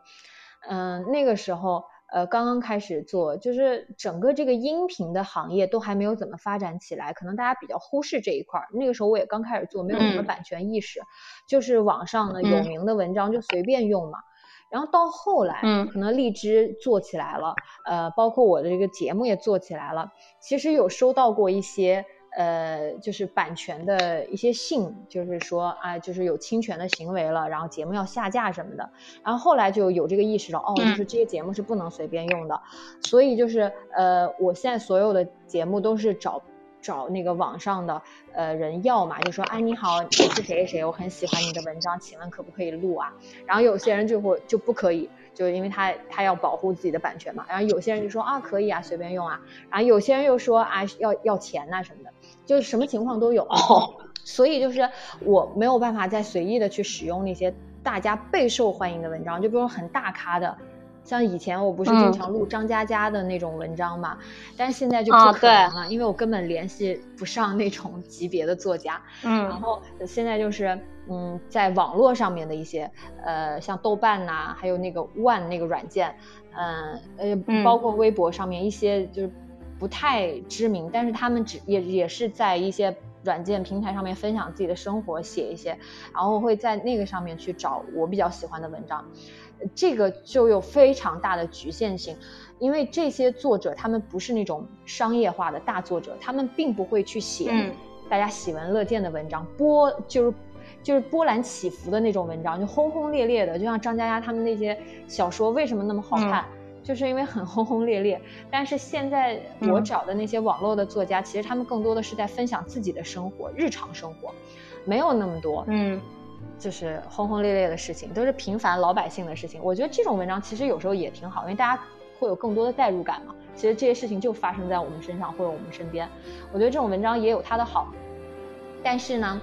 嗯，那个时候呃刚刚开始做，就是整个这个音频的行业都还没有怎么发展起来，可能大家比较忽视这一块儿。那个时候我也刚开始做，没有什么版权意识，就是网上呢有名的文章就随便用嘛。然后到后来，嗯，可能荔枝做起来了，呃，包括我的这个节目也做起来了。其实有收到过一些，呃，就是版权的一些信，就是说啊，就是有侵权的行为了，然后节目要下架什么的。然后后来就有这个意识了，哦，就是这些节目是不能随便用的。所以就是，呃，我现在所有的节目都是找。找那个网上的呃人要嘛，就说哎你好，我是谁谁谁，我很喜欢你的文章，请问可不可以录啊？然后有些人就会就不可以，就因为他他要保护自己的版权嘛。然后有些人就说啊可以啊，随便用啊。然后有些人又说啊要要钱呐什么的，就是什么情况都有。所以就是我没有办法再随意的去使用那些大家备受欢迎的文章，就比如很大咖的。像以前我不是经常录张嘉佳的那种文章嘛，但是现在就不可能了，因为我根本联系不上那种 级别的作家。嗯，然后现在就是嗯，在网络上面的一些呃，像豆瓣呐，还有那个 One 那个软件，嗯呃，包括微博上面一些就是不太知名，但是他们只也也是在一些软件平台上面分享自己的生活，写一些，然后会在那个上面去找我比较喜欢的文章。这个就有非常大的局限性，因为这些作者他们不是那种商业化的大作者，他们并不会去写大家喜闻乐见的文章，波就是就是波澜起伏的那种文章，就轰轰烈烈的，就像张嘉佳他们那些小说为什么那么好看？就是因为很轰轰烈烈，但是现在我找的那些网络的作家，其实他们更多的是在分享自己的生活、日常生活，没有那么多，嗯，就是轰轰烈烈的事情，都是平凡老百姓的事情。我觉得这种文章其实有时候也挺好，因为大家会有更多的代入感嘛。其实这些事情就发生在我们身上或者我们身边，我觉得这种文章也有它的好，但是呢，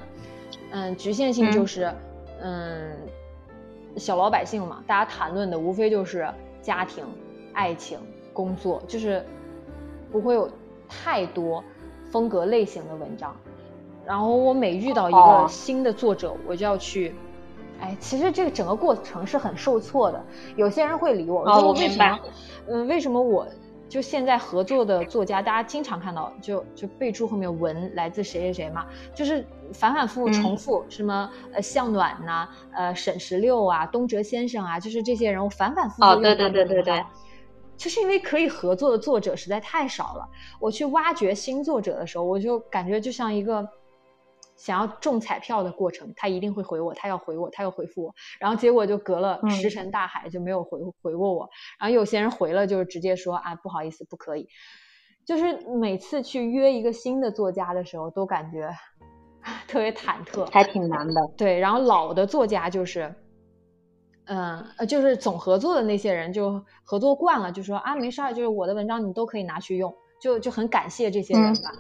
嗯，局限性就是，嗯，小老百姓嘛，大家谈论的无非就是家庭。爱情、工作，就是不会有太多风格类型的文章。然后我每遇到一个新的作者，我就要去，哎，其实这个整个过程是很受挫的。有些人会理我，我明白。嗯，为什么我就现在合作的作家，大家经常看到就就备注后面文来自谁谁谁嘛，就是反反复复重复，什么呃向暖呐，呃沈十六啊，东哲先生啊，就是这些人，我反反复复哦，对对对对对。就是因为可以合作的作者实在太少了，我去挖掘新作者的时候，我就感觉就像一个想要中彩票的过程，他一定会回我，他要回我，他要回复我，然后结果就隔了石沉大海，就没有回回过我。然后有些人回了，就是直接说啊不好意思，不可以。就是每次去约一个新的作家的时候，都感觉特别忐忑，还挺难的。对，然后老的作家就是。嗯，呃，就是总合作的那些人就合作惯了，就说啊，没事儿，就是我的文章你都可以拿去用，就就很感谢这些人吧。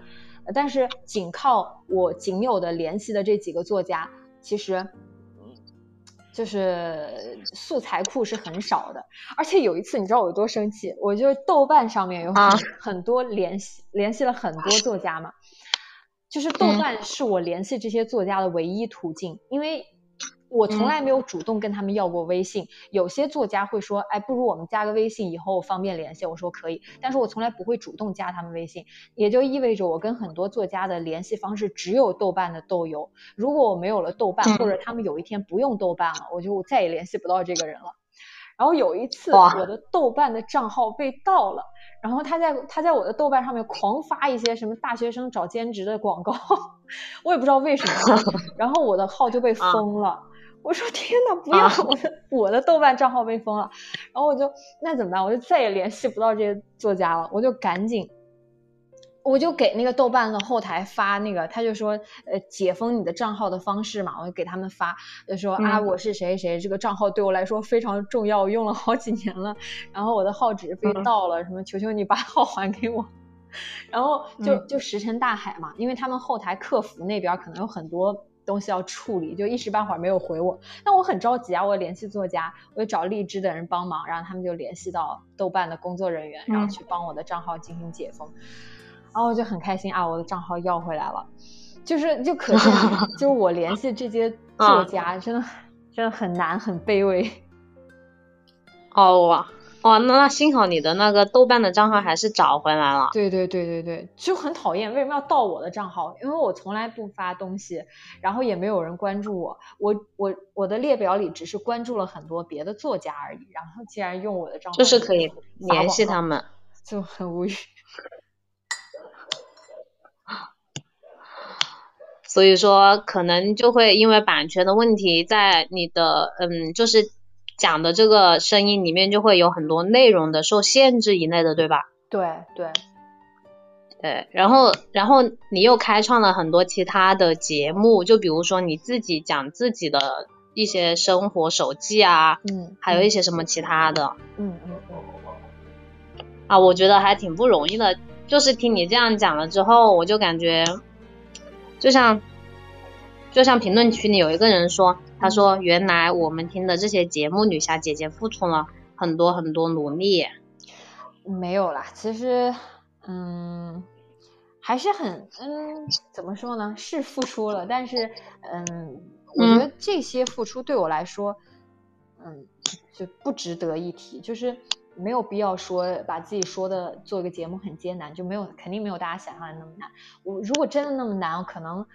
但是仅靠我仅有的联系的这几个作家，其实就是素材库是很少的。而且有一次，你知道我有多生气？我就豆瓣上面有很 很多联系联系了很多作家嘛，就是豆瓣是我联系这些作家的唯一途径，因为。我从来没有主动跟他们要过微信。有些作家会说：“哎，不如我们加个微信，以后方便联系。”我说可以，但是我从来不会主动加他们微信，也就意味着我跟很多作家的联系方式只有豆瓣的豆友。如果我没有了豆瓣，或者他们有一天不用豆瓣了，我就再也联系不到这个人了。然后有一次，我的豆瓣的账号被盗了，然后他在他在我的豆瓣上面狂发一些什么大学生找兼职的广告，我也不知道为什么，然后我的号就被 封了。我说 天哪，不要我的我的豆瓣账号被封了，然后我就那怎么办？我就再也联系不到这些作家了，我就赶紧，我就给那个豆瓣的后台发那个，他就说呃解封你的账号的方式嘛，我就给他们发，就说啊我是谁谁，这个账号对我来说非常重要，我用了好几年了，然后我的号址被盗了，什么求求你把号还给我，然后就就石沉大海嘛，因为他们后台客服那边可能有很多。东西要处理，就一时半会儿没有回我，那我很着急啊！我联系作家，我就找荔枝的人帮忙，然后他们就联系到豆瓣的工作人员，然后去帮我的账号进行解封，然后我就很开心啊！我的账号要回来了，就是就可见，就是我联系这些作家，真的真的很难，很卑微。哦哇。哦，那那幸好你的那个豆瓣的账号还是找回来了。对对对对对，就很讨厌，为什么要盗我的账号？因为我从来不发东西，然后也没有人关注我，我我我的列表里只是关注了很多别的作家而已。然后竟然用我的账号，就是可以联系他们，就很无语。所以说，可能就会因为版权的问题，在你的嗯，就是。讲的这个声音里面就会有很多内容的受限制一类的，对吧？对对。对，然后然后你又开创了很多其他的节目，就比如说你自己讲自己的一些生活手记啊，嗯，还有一些什么其他的，嗯嗯嗯，啊，我觉得还挺不容易的，就是听你这样讲了之后，我就感觉就像就像评论区里有一个人说。他说：“原来我们听的这些节目，女侠姐姐付出了很多很多努力。”没有啦，其实，嗯，还是很，嗯，怎么说呢？是付出了，但是，嗯，我觉得这些付出对我来说，嗯，就不值得一提。就是没有必要说把自己说的做一个节目很艰难，就没有肯定没有大家想象的那么难。我如果真的那么难，可能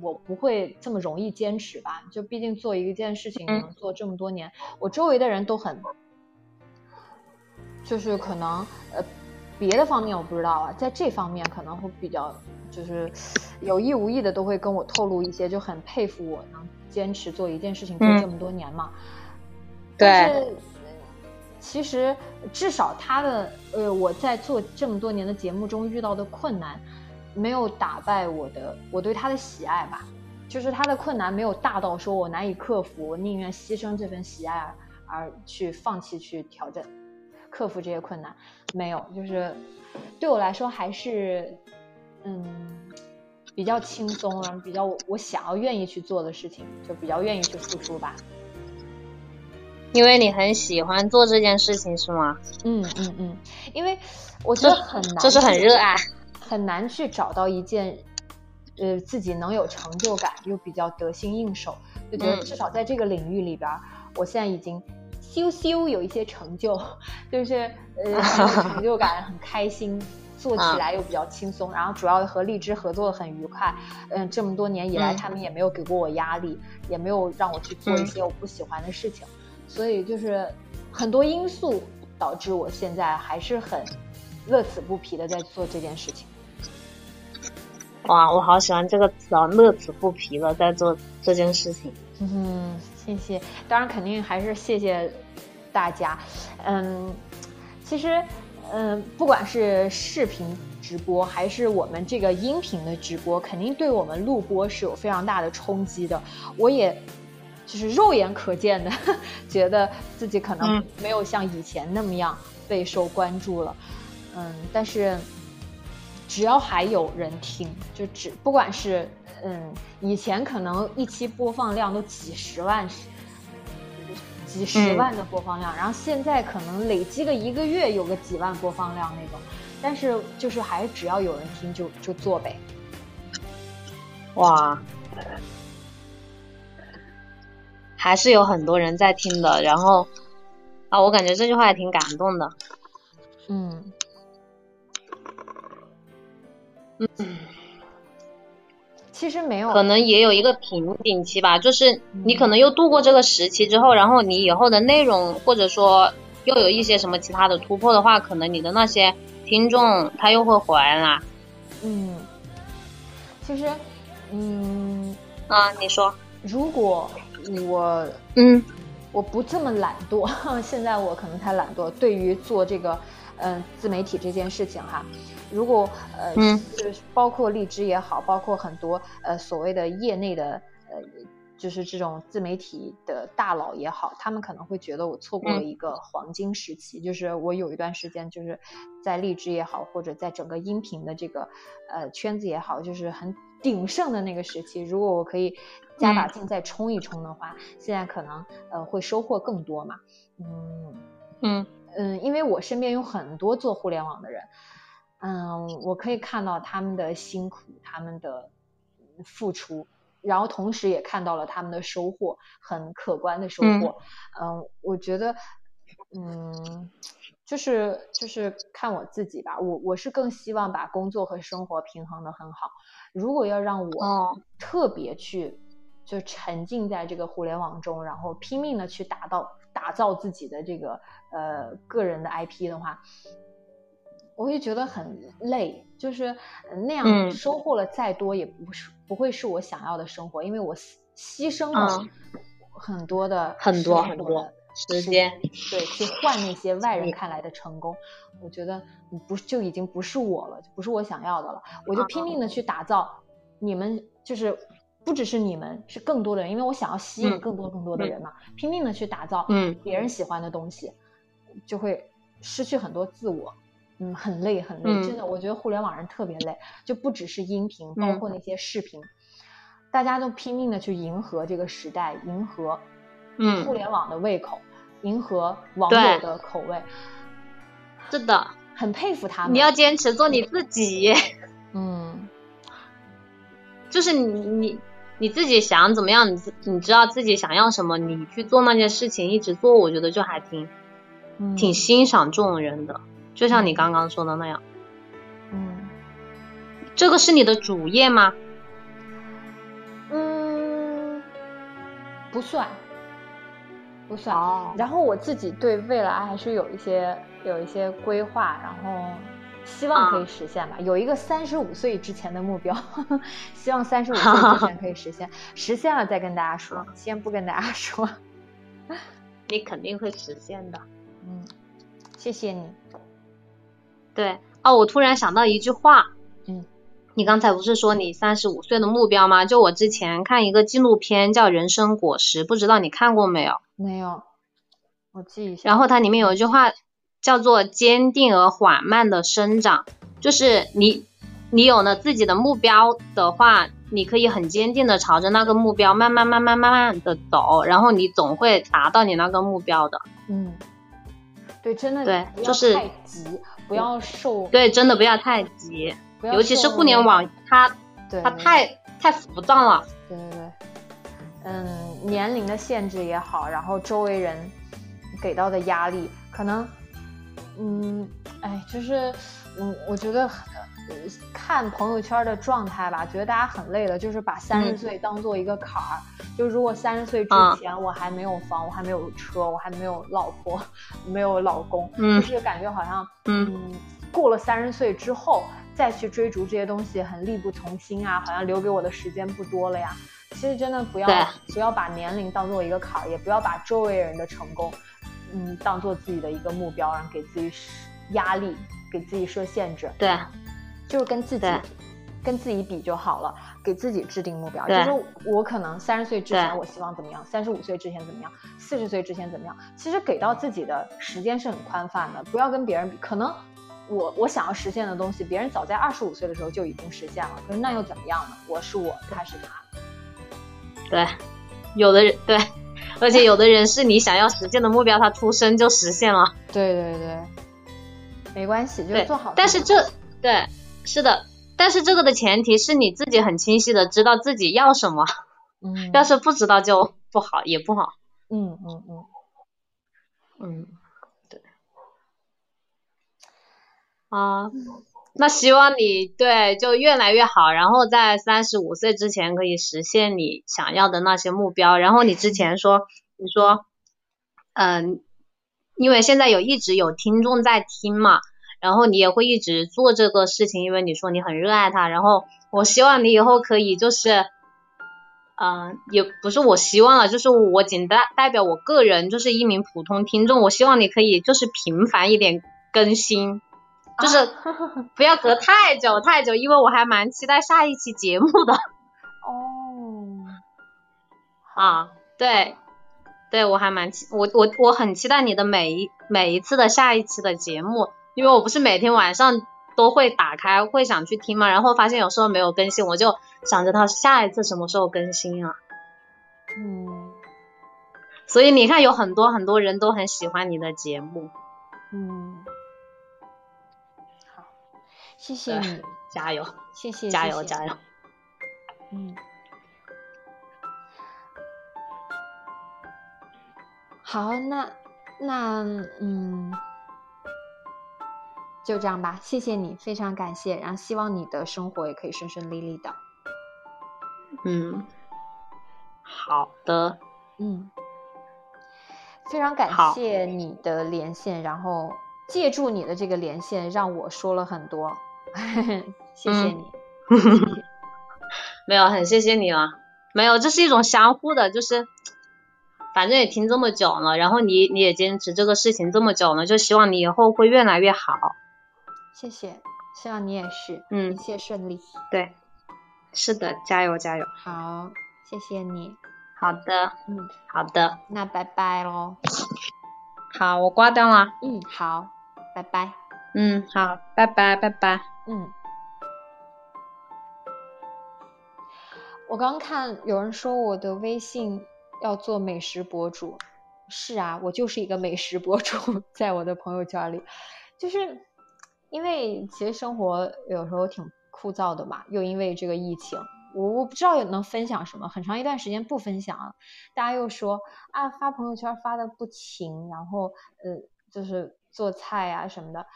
我不会这么容易坚持吧。就毕竟做一件事情能做这么多年，我周围的人都很，就是可能呃别的方面我不知道啊，在这方面可能会比较就是有意无意的都会跟我透露一些，就很佩服我能坚持做一件事情做这么多年嘛。对。其实，至少他的呃，我在做这么多年的节目中遇到的困难，没有打败我的我对他的喜爱吧。就是他的困难没有大到说我难以克服，我宁愿牺牲这份喜爱而去放弃去调整克服这些困难，没有。就是对我来说还是嗯比较轻松，然后比较我想要愿意去做的事情，就比较愿意去付出吧。因为你很喜欢做这件事情，是吗？嗯嗯嗯，因为我觉得很难，就是很热爱，很难去找到一件，呃，自己能有成就感又比较得心应手，就觉得至少在这个领域里边，我现在已经羞羞有一些成就，就是呃很有成就感，很开心，做起来又比较轻松，然后主要和荔枝合作的很愉快，嗯，这么多年以来，他们也没有给过我压力，也没有让我去做一些我不喜欢的事情。所以就是很多因素导致我现在还是很乐此不疲的在做这件事情。哇，我好喜欢这个词啊，乐此不疲的在做这件事情。嗯，谢谢。当然肯定还是谢谢大家。嗯，其实嗯，不管是视频直播还是我们这个音频的直播，肯定对我们录播是有非常大的冲击的。我也。就是肉眼可见的，觉得自己可能没有像以前那么样备受关注了，嗯，但是只要还有人听，就只不管是嗯，以前可能一期播放量都几十万，几十万的播放量，然后现在可能累积个一个月有个几万播放量那种，但是就是还只要有人听就就做呗，哇。还是有很多人在听的，然后啊，我感觉这句话也挺感动的。嗯嗯，其实没有，可能也有一个瓶颈期吧，就是你可能又度过这个时期之后，然后你以后的内容或者说又有一些什么其他的突破的话，可能你的那些听众他又会回来啦。嗯，其实，嗯啊，你说，如果。我嗯，我不这么懒惰，现在我可能太懒惰。对于做这个，嗯，自媒体这件事情哈，如果呃，就是包括荔枝也好，包括很多呃所谓的业内的呃，就是这种自媒体的大佬也好，他们可能会觉得我错过了一个黄金时期。就是我有一段时间就是在荔枝也好，或者在整个音频的这个呃圈子也好，就是很鼎盛的那个时期。如果我可以。加把劲再冲一冲的话，现在可能呃会收获更多嘛。嗯嗯嗯，因为我身边有很多做互联网的人，嗯，我可以看到他们的辛苦，他们的付出，然后同时也看到了他们的收获，很可观的收获。嗯，我觉得，嗯，就是就是看我自己吧，我我是更希望把工作和生活平衡的很好。如果要让我特别去。就沉浸在这个互联网中，然后拼命的去打造打造自己的这个呃个人的 IP 的话，我会觉得很累，就是那样收获了再多也不是不会是我想要的生活，因为我牺牲了很多的很多很多时间，对，去换那些外人看来的成功，我觉得不就已经不是我了，就不是我想要的了，我就拼命的去打造你们就是。不只是你们，是更多的人，因为我想要吸引更多更多的人嘛，拼命的去打造别人喜欢的东西，就会失去很多自我，嗯，很累很累，真的，我觉得互联网人特别累，就不只是音频，包括那些视频，大家都拼命的去迎合这个时代，迎合嗯互联网的胃口，迎合网友的口味，是的，很佩服他们。你要坚持做你自己，嗯，就是你你。你自己想怎么样？你你知道自己想要什么？你去做那件事情，一直做，我觉得就还挺，嗯挺欣赏这种人的，就像你刚刚说的那样。嗯这个是你的主业吗？嗯，不算，不算。哦然后我自己对未来还是有一些有一些规划，然后希望可以实现吧。有一个三十五岁之前的目标，希望三十五岁之前可以实现，实现了再跟大家说，先不跟大家说。你肯定会实现的。嗯，谢谢你。对哦，我突然想到一句话，嗯，你刚才不是说你三十五岁的目标吗？就我之前看一个纪录片叫《人生果实》，不知道你看过没有？没有，我记一下。然后它里面有一句话叫做“坚定而缓慢的生长”，就是你你有了自己的目标的话，你可以很坚定的朝着那个目标慢慢慢慢慢慢的走，然后你总会达到你那个目标的。嗯，对，真的对就是太急，不要受，对，真的不要太急，尤其是互联网，它它太太浮躁了。对对对，嗯，年龄的限制也好，然后周围人给到的压力，可能，嗯，哎，就是，嗯，我觉得看朋友圈的状态吧，觉得大家很累的，就是把三十嗯。岁当做一个坎儿。就如果三十岁之嗯。前我还没有房，我还没有车，我还没有老婆，没有老公，嗯就是感觉好像，嗯。嗯，过了三十岁之后再去追逐这些东西，很力不从心啊，好像留给我的时间不多了呀。其实真的不要不要把年龄当做一个坎儿，也不要把周围人的成功，嗯，当做自己的一个目标，然后给自己施压力，给自己设限制，对就是跟自己对跟自己比就好了，给自己制定目标。就是我可能三十岁之前我希望怎么样，三十五岁之前怎么样，四十岁之前怎么样。其实给到自己的时间是很宽泛的，不要跟别人比。可能我我想要实现的东西，别人早在二十五岁的时候就已经实现了，可是那又怎么样呢？我是我，他是他。对，有的人对，而且有的人是你想要实现的目标，他出生就实现了。对对对，没关系，就是做好。但是这对是的，但是这个的前提是你自己很清晰的知道自己要什么，嗯，要是不知道就不好，也不好。嗯嗯嗯，嗯，对。啊，那希望你对就越来越好，然后在三十五岁之前可以实现你想要的那些目标。然后你之前说，你说，嗯，因为现在有一直有听众在听嘛，然后你也会一直做这个事情，因为你说你很热爱它。然后我希望你以后可以就是。嗯，也不是我希望了，就是我仅代代表我个人，就是一名普通听众。我希望你可以就是频繁一点更新，就是不要隔太久太久，因为我还蛮期待下一期节目的哦，啊。对，对我还蛮期，我我我很期待你的每一每一次的下一期的节目，因为我不是每天晚上都会打开，会想去听嘛，然后发现有时候没有更新，我就想着他下一次什么时候更新啊。嗯所以你看，有很多很多人都很喜欢你的节目，嗯，好，谢谢你，加油，谢谢，加油加油！嗯，好，那那嗯，就这样吧，谢谢你，非常感谢，然后希望你的生活也可以顺顺利利的。嗯，好的，嗯，非常感谢你的连线，然后借助你的这个连线，让我说了很多，谢谢嗯你。没有，很谢谢你了。没有，这是一种相互的，就是反正也听这么久了，然后你你也坚持这个事情这么久了，就希望你以后会越来越好。谢谢，希望你也是，嗯一切顺利。对，是的，加油加油。好，谢谢你。好的，嗯，好的，那拜拜喽。好，我挂掉了。嗯，好，拜拜。嗯，好，拜拜，拜拜。嗯，我刚看有人说我的微信要做美食博主，是啊，我就是一个美食博主，在我的朋友圈里，就是因为其实生活有时候挺枯燥的嘛，又因为这个疫情。我我不知道能分享什么，很长一段时间不分享了，大家又说啊发朋友圈发的不勤，然后呃就是做菜呀什么的，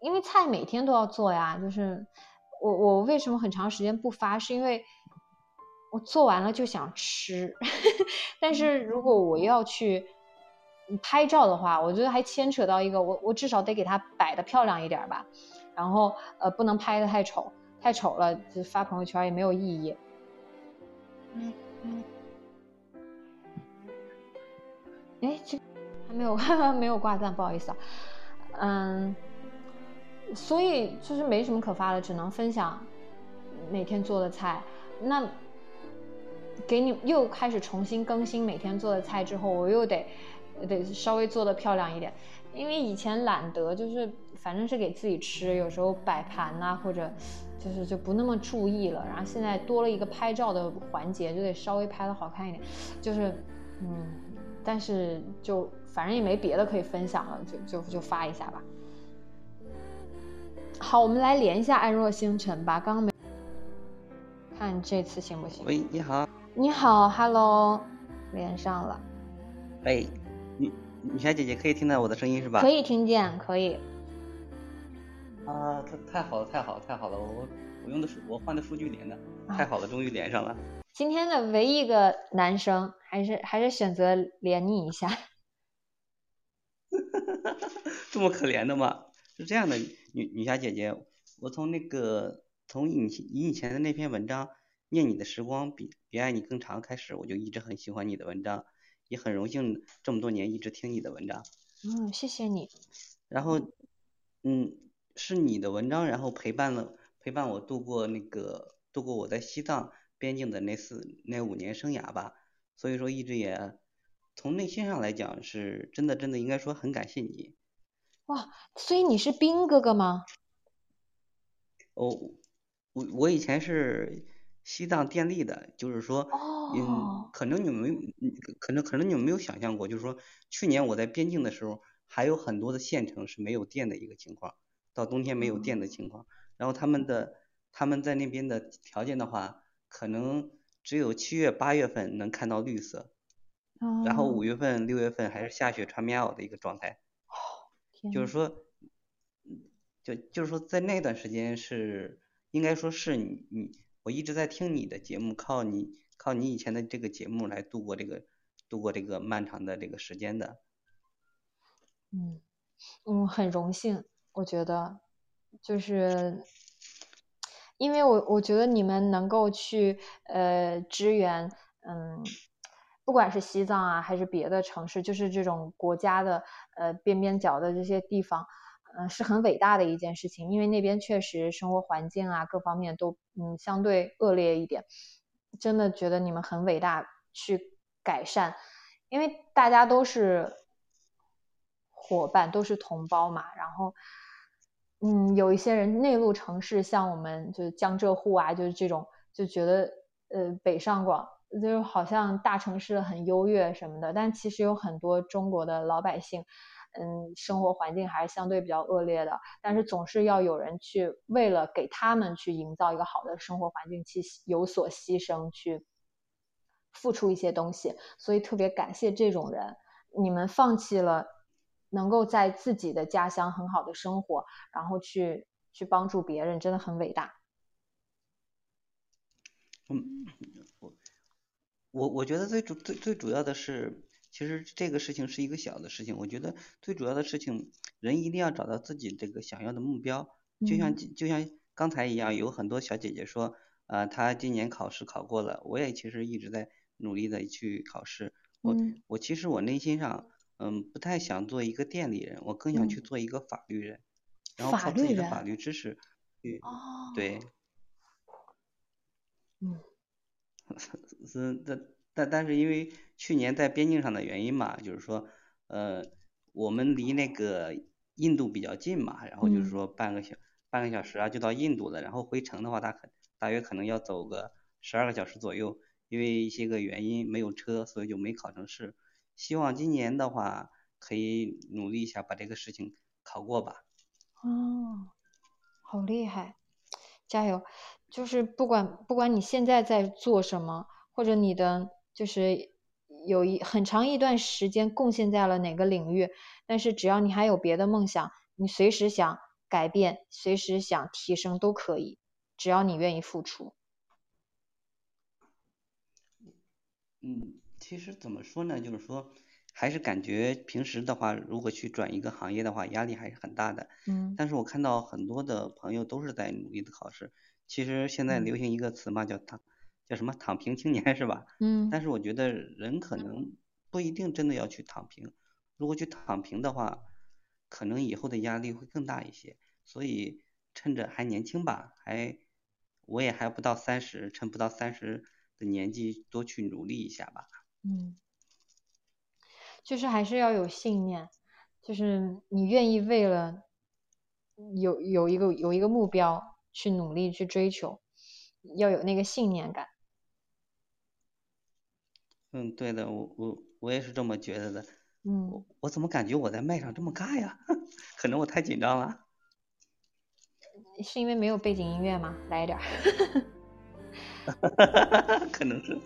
因为菜每天都要做呀。就是我我为什么很长时间不发，是因为我做完了就想吃，但是如果我要去拍照的话，我觉得还牵扯到一个我我至少得给它摆的漂亮一点吧，然后呃不能拍的太丑，太丑了就发朋友圈也没有意义。嗯嗯。哎，这还没有 没有挂赞，不好意思啊。嗯，所以就是没什么可发的，只能分享每天做的菜。那给你又开始重新更新每天做的菜之后，我又得得稍微做的漂亮一点，因为以前懒得，就是反正是给自己吃，有时候摆盘呐，或者就是就不那么注意了。然后现在多了一个拍照的环节，就得稍微拍的好看一点，就是嗯。但是就反正也没别的可以分享了，就就就发一下吧。好，我们来连一下安若星辰吧。刚刚没看这次行不行？喂，你好。你好，Hello，连上了。哎，女女侠姐姐可以听到我的声音是吧？可以听见，可以。啊，太太好了，太好了，太好了！我我用的是我换的数据连的，太好了，终于连上了。今天的唯一一个男生，还是还是选择连你一下。这么可怜的吗？是这样的，女女侠姐姐，我从那个从你你以前的那篇文章《念你的时光比比爱你更长》开始，我就一直很喜欢你的文章，也很荣幸这么多年一直听你的文章。嗯，谢谢你。然后，嗯，是你的文章，然后陪伴了陪伴我度过那个度过我在西藏。边境的那四那五年生涯吧，所以说一直也从内心上来讲是真的真的应该说很感谢你。哇，所以你是兵哥哥吗？哦，我我以前是西藏电力的，就是说，嗯，可能你们可能可能你们没有想象过，就是说去年我在边境的时候，还有很多的县城是没有电的一个情况，到冬天没有电的情况，然后他们的他们在那边的条件的话。可能只有七月八月份能看到绿色，然后五月份六月份还是下雪穿棉袄的一个状态。就是说，就就是说在那段时间是应该说是你你我一直在听你的节目，靠你靠你以前的这个节目来度过这个度过这个漫长的这个时间的。嗯嗯，很荣幸，我觉得就是。因为我我觉得你们能够去呃支援，嗯，不管是西藏啊还是别的城市，就是这种国家的呃边边角的这些地方，嗯，是很伟大的一件事情。因为那边确实生活环境啊各方面都嗯相对恶劣一点，真的觉得你们很伟大去改善，因为大家都是伙伴，都是同胞嘛，然后。嗯，有一些人内陆城市，像我们就是江浙沪啊，就是这种就觉得，呃，北上广就是好像大城市很优越什么的，但其实有很多中国的老百姓，嗯，生活环境还是相对比较恶劣的，但是总是要有人去为了给他们去营造一个好的生活环境，去有所牺牲，去付出一些东西，所以特别感谢这种人，你们放弃了。能够在自己的家乡很好的生活，然后去去帮助别人，真的很伟大。嗯，我我我觉得最主最最主要的是，其实这个事情是一个小的事情。我觉得最主要的事情，人一定要找到自己这个想要的目标。就像就像刚才一样，有很多小姐姐说，呃，她今年考试考过了。我也其实一直在努力的去考试。我我其实我内心上。嗯，不太想做一个电力人，我更想去做一个法律人，然后靠自己的法律知识，去，对，嗯，是但但但是因为去年在边境上的原因嘛，就是说，呃，我们离那个印度比较近嘛，然后就是说半个小半个小时啊就到印度了，然后回程的话大可大约可能要走个十二个小时左右，因为一些个原因没有车，所以就没考成试。希望今年的话可以努力一下把这个事情考过吧。哦，好厉害，加油！就是不管不管你现在在做什么，或者你的就是有一很长一段时间贡献在了哪个领域，但是只要你还有别的梦想，你随时想改变，随时想提升都可以，只要你愿意付出。嗯，其实怎么说呢，就是说，还是感觉平时的话，如果去转一个行业的话，压力还是很大的。嗯。但是我看到很多的朋友都是在努力的考试。其实现在流行一个词嘛，叫躺，叫什么躺平青年是吧？嗯。但是我觉得人可能不一定真的要去躺平，如果去躺平的话，可能以后的压力会更大一些。所以趁着还年轻吧，还我也还不到三十，趁不到三十。的年纪多去努力一下吧。嗯，就是还是要有信念，就是你愿意为了有有一个有一个目标去努力去追求，要有那个信念感。嗯，对的，我我我也是这么觉得的。嗯。我我怎么感觉我在麦上这么尬呀？可能我太紧张了。是因为没有背景音乐吗？来一点。可能是。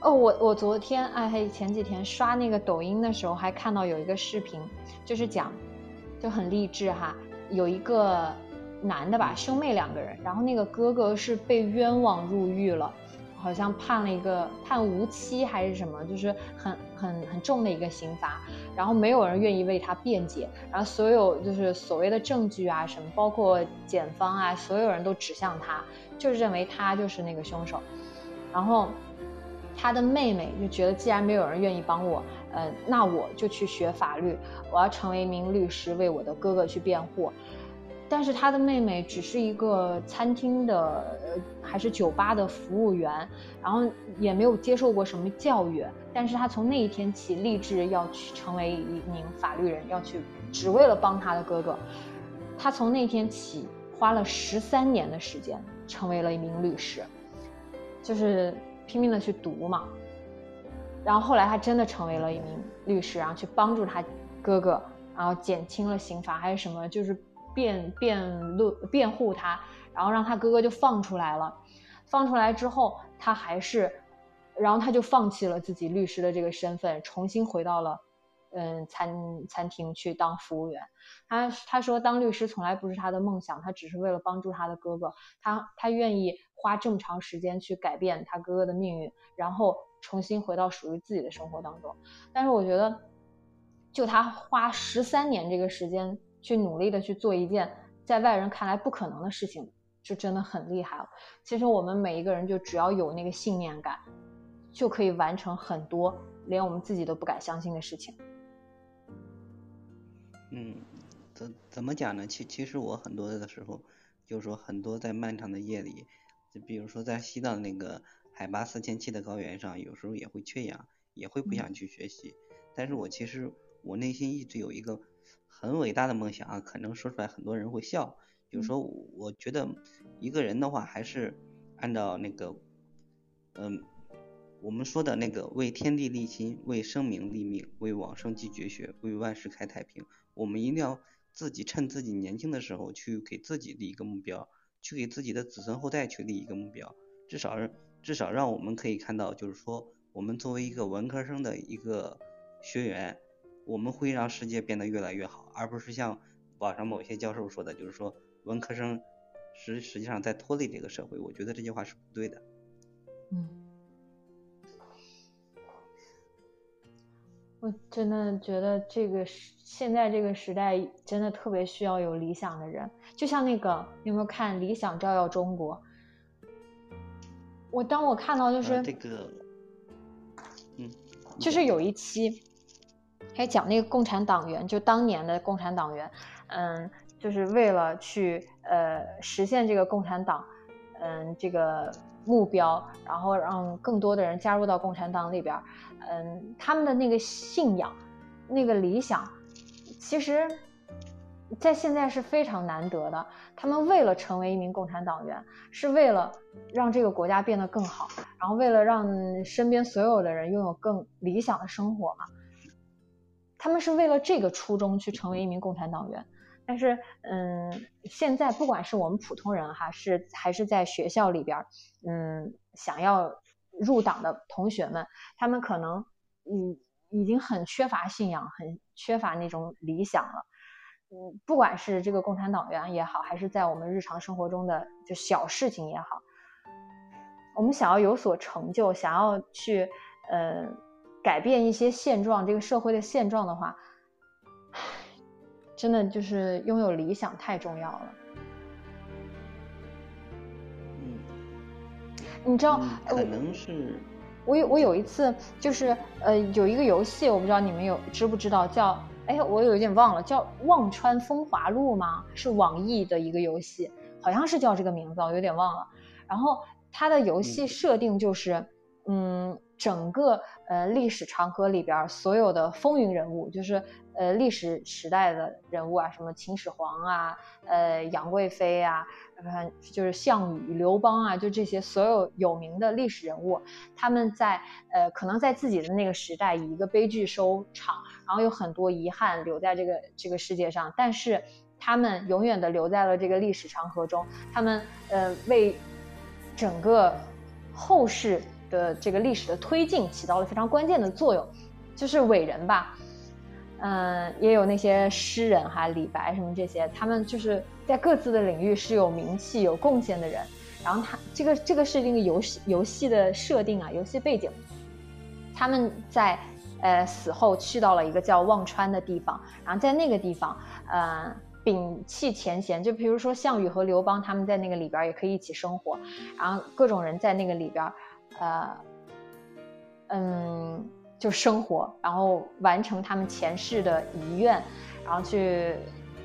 哦，我我昨天哎，嘿前几天刷那个抖音的时候，还看到有一个视频，就是讲，就很励志哈。有一个男的吧，兄妹两个人，然后那个哥哥是被冤枉入狱了。好像判了一个判无期还是什么，就是很很很重的一个刑罚，然后没有人愿意为他辩解，然后所有就是所谓的证据啊什么，包括检方啊，所有人都指向他，就是认为他就是那个凶手，然后他的妹妹就觉得既然没有人愿意帮我，呃，那我就去学法律，我要成为一名律师，为我的哥哥去辩护。但是他的妹妹只是一个餐厅的，呃，还是酒吧的服务员，然后也没有接受过什么教育。但是他从那一天起立志要去成为一名法律人，要去只为了帮他的哥哥。他从那天起花了十三年的时间，成为了一名律师，就是拼命的去读嘛。然后后来他真的成为了一名律师，然后去帮助他哥哥，然后减轻了刑罚还是什么，就是。辩辩论辩护他，然后让他哥哥就放出来了。放出来之后，他还是，然后他就放弃了自己律师的这个身份，重新回到了嗯餐餐厅去当服务员。他他说当律师从来不是他的梦想，他只是为了帮助他的哥哥。他他愿意花这么长时间去改变他哥哥的命运，然后重新回到属于自己的生活当中。但是我觉得，就他花十三年这个时间。去努力的去做一件在外人看来不可能的事情，就真的很厉害了。其实我们每一个人就只要有那个信念感，就可以完成很多连我们自己都不敢相信的事情。嗯，怎怎么讲呢？其其实我很多的时候，就是说很多在漫长的夜里，就比如说在西藏那个海拔四千七的高原上，有时候也会缺氧，也会不想去学习。但是我其实我内心一直有一个。很伟大的梦想啊，可能说出来很多人会笑。就是说，我觉得一个人的话，还是按照那个，嗯，我们说的那个为天地立心，为生民立命，为往圣继绝学，为万世开太平。我们一定要自己趁自己年轻的时候去给自己立一个目标，去给自己的子孙后代去立一个目标。至少至少让我们可以看到，就是说，我们作为一个文科生的一个学员。我们会让世界变得越来越好，而不是像网上某些教授说的，就是说文科生实实际上在拖累这个社会。我觉得这句话是不对的。嗯，我真的觉得这个现在这个时代真的特别需要有理想的人，就像那个你有没有看《理想照耀中国》？我当我看到就是这个，嗯，就是有一期。还讲那个共产党员，就当年的共产党员，嗯，就是为了去呃实现这个共产党，嗯，这个目标，然后让更多的人加入到共产党里边，嗯，他们的那个信仰，那个理想，其实，在现在是非常难得的。他们为了成为一名共产党员，是为了让这个国家变得更好，然后为了让身边所有的人拥有更理想的生活嘛。他们是为了这个初衷去成为一名共产党员，但是，嗯，现在不管是我们普通人哈，是还是在学校里边，嗯，想要入党的同学们，他们可能嗯已经很缺乏信仰，很缺乏那种理想了。嗯，不管是这个共产党员也好，还是在我们日常生活中的就小事情也好，我们想要有所成就，想要去呃改变一些现状，这个社会的现状的话，真的就是拥有理想太重要了。嗯，你知道，可能是我有我有一次就是呃有一个游戏，我不知道你们有知不知道叫。哎，我有一点忘了，叫《忘川风华录》吗？是网易的一个游戏，好像是叫这个名字，我有点忘了。然后它的游戏设定就是，嗯，嗯整个呃历史长河里边所有的风云人物，就是呃历史时代的人物啊，什么秦始皇啊，呃杨贵妃啊。看，就是项羽、刘邦啊，就这些所有有名的历史人物，他们在呃，可能在自己的那个时代以一个悲剧收场，然后有很多遗憾留在这个这个世界上，但是他们永远的留在了这个历史长河中，他们呃为整个后世的这个历史的推进起到了非常关键的作用，就是伟人吧。嗯，也有那些诗人哈，李白什么这些，他们就是在各自的领域是有名气、有贡献的人。然后他这个这个是那个游戏游戏的设定啊，游戏背景，他们在呃死后去到了一个叫忘川的地方，然后在那个地方，呃摒弃前嫌，就比如说项羽和刘邦他们在那个里边也可以一起生活，然后各种人在那个里边，呃，嗯。就生活，然后完成他们前世的遗愿，然后去，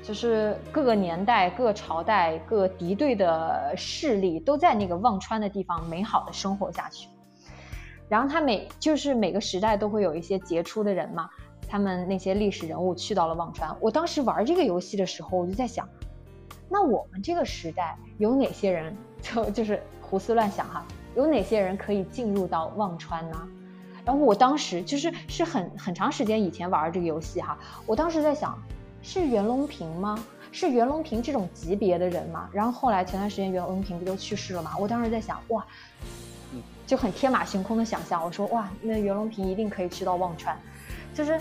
就是各个年代、各朝代、各敌对的势力都在那个忘川的地方美好的生活下去。然后他每就是每个时代都会有一些杰出的人嘛，他们那些历史人物去到了忘川。我当时玩这个游戏的时候，我就在想，那我们这个时代有哪些人？就就是胡思乱想哈，有哪些人可以进入到忘川呢？然后我当时就是是很很长时间以前玩这个游戏哈，我当时在想，是袁隆平吗？是袁隆平这种级别的人吗？然后后来前段时间袁隆平不就去世了吗？我当时在想，哇，就很天马行空的想象，我说哇，那袁隆平一定可以去到忘川，就是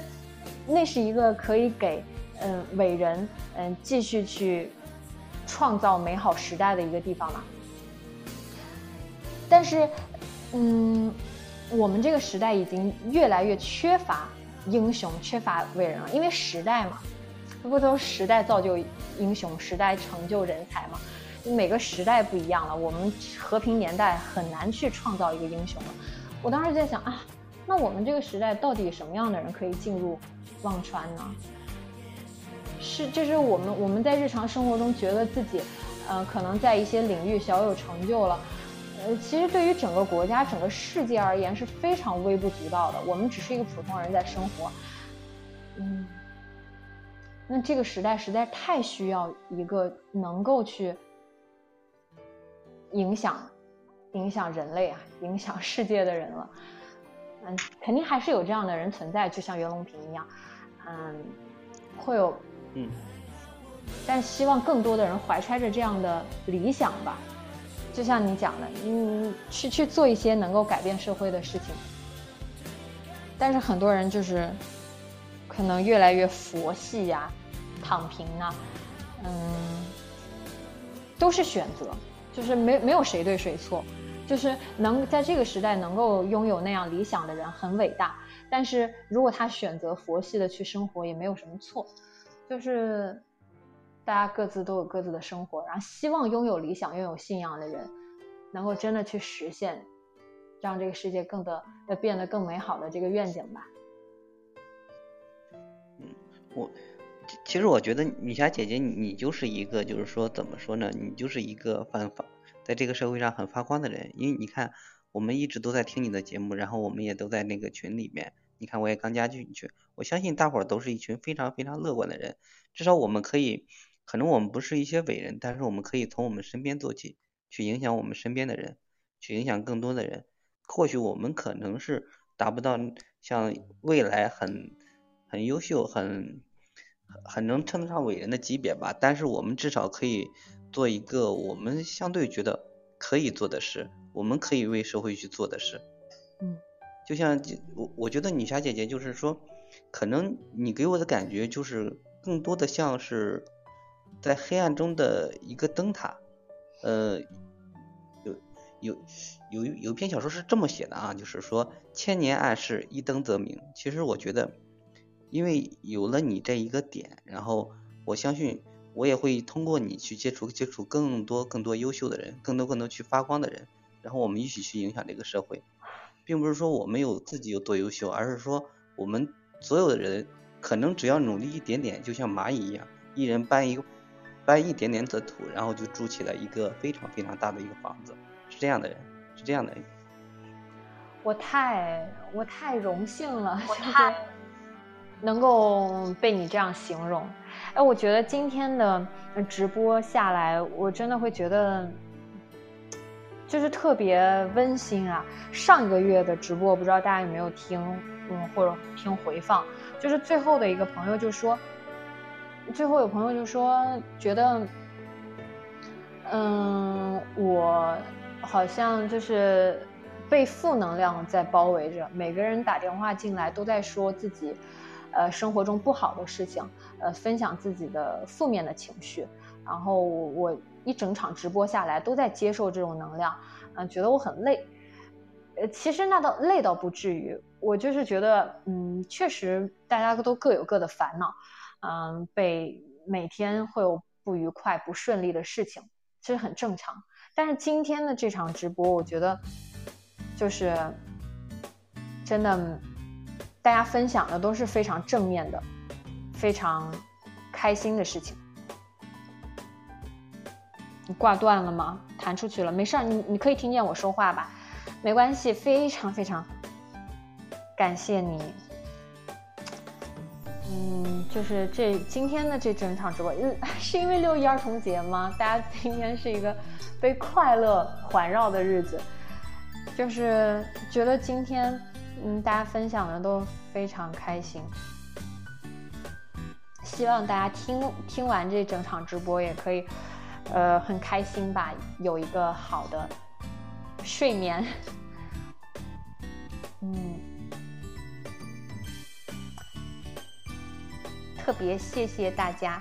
那是一个可以给嗯伟人嗯继续去创造美好时代的一个地方嘛。但是嗯。我们这个时代已经越来越缺乏英雄、缺乏伟人了，因为时代嘛，不都时代造就英雄，时代成就人才嘛。每个时代不一样了，我们和平年代很难去创造一个英雄了。我当时在想啊，那我们这个时代到底什么样的人可以进入忘川呢？是，就是我们我们在日常生活中觉得自己，呃，可能在一些领域小有成就了。呃，其实对于整个国家、整个世界而言是非常微不足道的。我们只是一个普通人在生活，嗯，那这个时代实在太需要一个能够去影响、影响人类啊、影响世界的人了。嗯，肯定还是有这样的人存在，就像袁隆平一样，嗯，会有，嗯，但希望更多的人怀揣着这样的理想吧。就像你讲的，嗯，去去做一些能够改变社会的事情，但是很多人就是可能越来越佛系呀，躺平啊，嗯，都是选择，就是没没有谁对谁错，就是能在这个时代能够拥有那样理想的人很伟大，但是如果他选择佛系的去生活，也没有什么错，就是。大家各自都有各自的生活，然后希望拥有理想、拥有信仰的人，能够真的去实现，让这个世界更的要变得更美好的这个愿景吧。嗯，我其实我觉得女侠姐姐你你就是一个，就是说怎么说呢？你就是一个发发在这个社会上很发光的人，因为你看我们一直都在听你的节目，然后我们也都在那个群里面，你看我也刚加进去，我相信大伙儿都是一群非常非常乐观的人，至少我们可以。可能我们不是一些伟人，但是我们可以从我们身边做起，去影响我们身边的人，去影响更多的人。或许我们可能是达不到像未来很很优秀、很很能称得上伟人的级别吧，但是我们至少可以做一个我们相对觉得可以做的事，我们可以为社会去做的事，嗯，就像我我觉得女侠姐姐就是说，可能你给我的感觉就是更多的像是在黑暗中的一个灯塔，呃，有有有有一篇小说是这么写的啊，就是说千年暗示一灯则明。其实我觉得，因为有了你这一个点，然后我相信。我也会通过你去接触接触更多更多优秀的人，更多更多去发光的人，然后我们一起去影响这个社会，并不是说我们有自己有多优秀，而是说我们所有的人可能只要努力一点点，就像蚂蚁一样，一人搬一个搬一点点的土，然后就筑起了一个非常非常大的一个房子，是这样的人，是这样的。我太我太荣幸了，我太 能够被你这样形容。哎，我觉得今天的直播下来，我真的会觉得就是特别温馨啊。上一个月的直播，不知道大家有没有听，嗯，或者听回放。就是最后的一个朋友就说，最后有朋友就说，觉得，嗯，我好像就是被负能量在包围着，每个人打电话进来都在说自己。呃，生活中不好的事情，呃，分享自己的负面的情绪，然后我我一整场直播下来都在接受这种能量，嗯，觉得我很累，呃，其实那倒累倒不至于，我就是觉得，嗯，确实大家都各有各的烦恼，嗯，被每天会有不愉快、不顺利的事情，这是很正常。但是今天的这场直播，我觉得就是真的。大家分享的都是非常正面的，非常开心的事情。你挂断了吗？弹出去了，没事儿，你你可以听见我说话吧？没关系，非常非常感谢你。嗯，就是这今天的这整场直播，嗯，是因为六一儿童节吗？大家今天是一个被快乐环绕的日子，就是觉得今天。嗯，大家分享的都非常开心，希望大家听听完这整场直播也可以，呃，很开心吧，有一个好的睡眠。嗯，特别谢谢大家，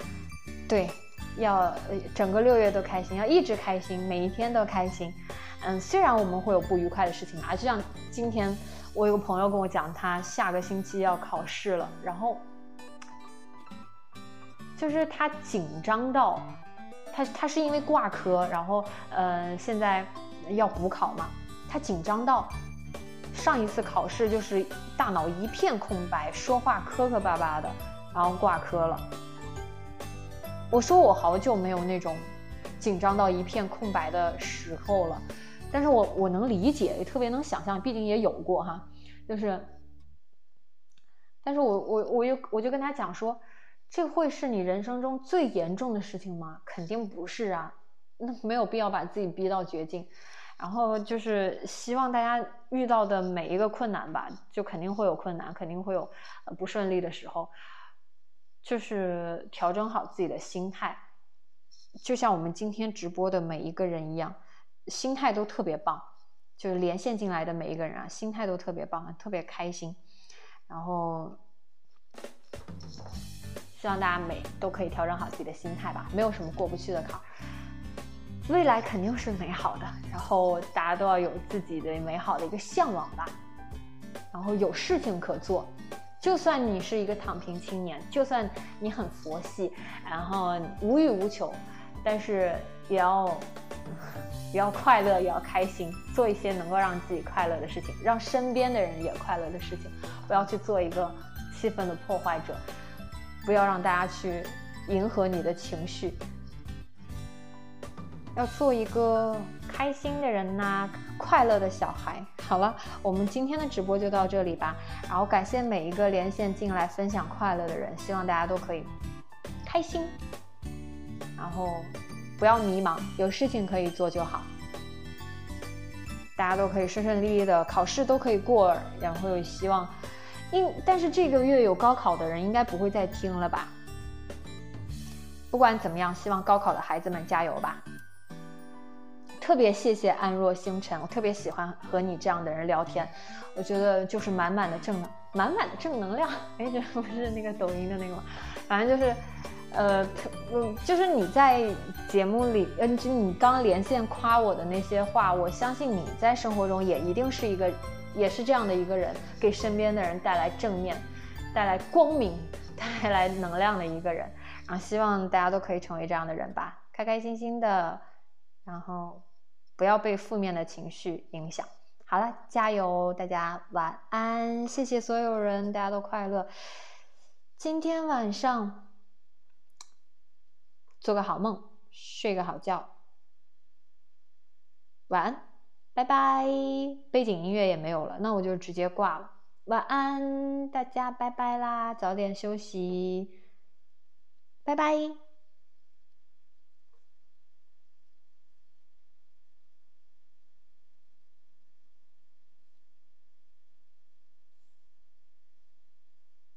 对，要整个六月都开心，要一直开心，每一天都开心。嗯，虽然我们会有不愉快的事情啊，就像今天。我有个朋友跟我讲，他下个星期要考试了，然后就是他紧张到，他他是因为挂科，然后呃现在要补考嘛，他紧张到上一次考试就是大脑一片空白，说话磕磕巴巴的，然后挂科了。我说我好久没有那种紧张到一片空白的时候了。但是我我能理解，也特别能想象，毕竟也有过哈，就是，但是我我我又我就跟他讲说，这会是你人生中最严重的事情吗？肯定不是啊，那没有必要把自己逼到绝境。然后就是希望大家遇到的每一个困难吧，就肯定会有困难，肯定会有不顺利的时候，就是调整好自己的心态，就像我们今天直播的每一个人一样。心态都特别棒，就是连线进来的每一个人啊，心态都特别棒，特别开心。然后希望大家每都可以调整好自己的心态吧，没有什么过不去的坎儿。未来肯定是美好的，然后大家都要有自己的美好的一个向往吧。然后有事情可做，就算你是一个躺平青年，就算你很佛系，然后无欲无求，但是也要。也要快乐，也要开心，做一些能够让自己快乐的事情，让身边的人也快乐的事情。不要去做一个气氛的破坏者，不要让大家去迎合你的情绪。要做一个开心的人呐，快乐的小孩。好了，我们今天的直播就到这里吧。然后感谢每一个连线进来分享快乐的人，希望大家都可以开心。然后。不要迷茫，有事情可以做就好。大家都可以顺顺利利的考试都可以过，然后有希望。因但是这个月有高考的人应该不会再听了吧？不管怎么样，希望高考的孩子们加油吧。特别谢谢安若星辰，我特别喜欢和你这样的人聊天，我觉得就是满满的正能，满满的正能量。哎，这不是那个抖音的那个吗？反正就是，呃，嗯，就是你在节目里，嗯，就你刚连线夸我的那些话，我相信你在生活中也一定是一个，也是这样的一个人，给身边的人带来正面、带来光明、带来能量的一个人。然后希望大家都可以成为这样的人吧，开开心心的，然后不要被负面的情绪影响。好了，加油，大家晚安，谢谢所有人，大家都快乐。今天晚上做个好梦，睡个好觉，晚安，拜拜。背景音乐也没有了，那我就直接挂了。晚安，大家拜拜啦，早点休息。拜拜。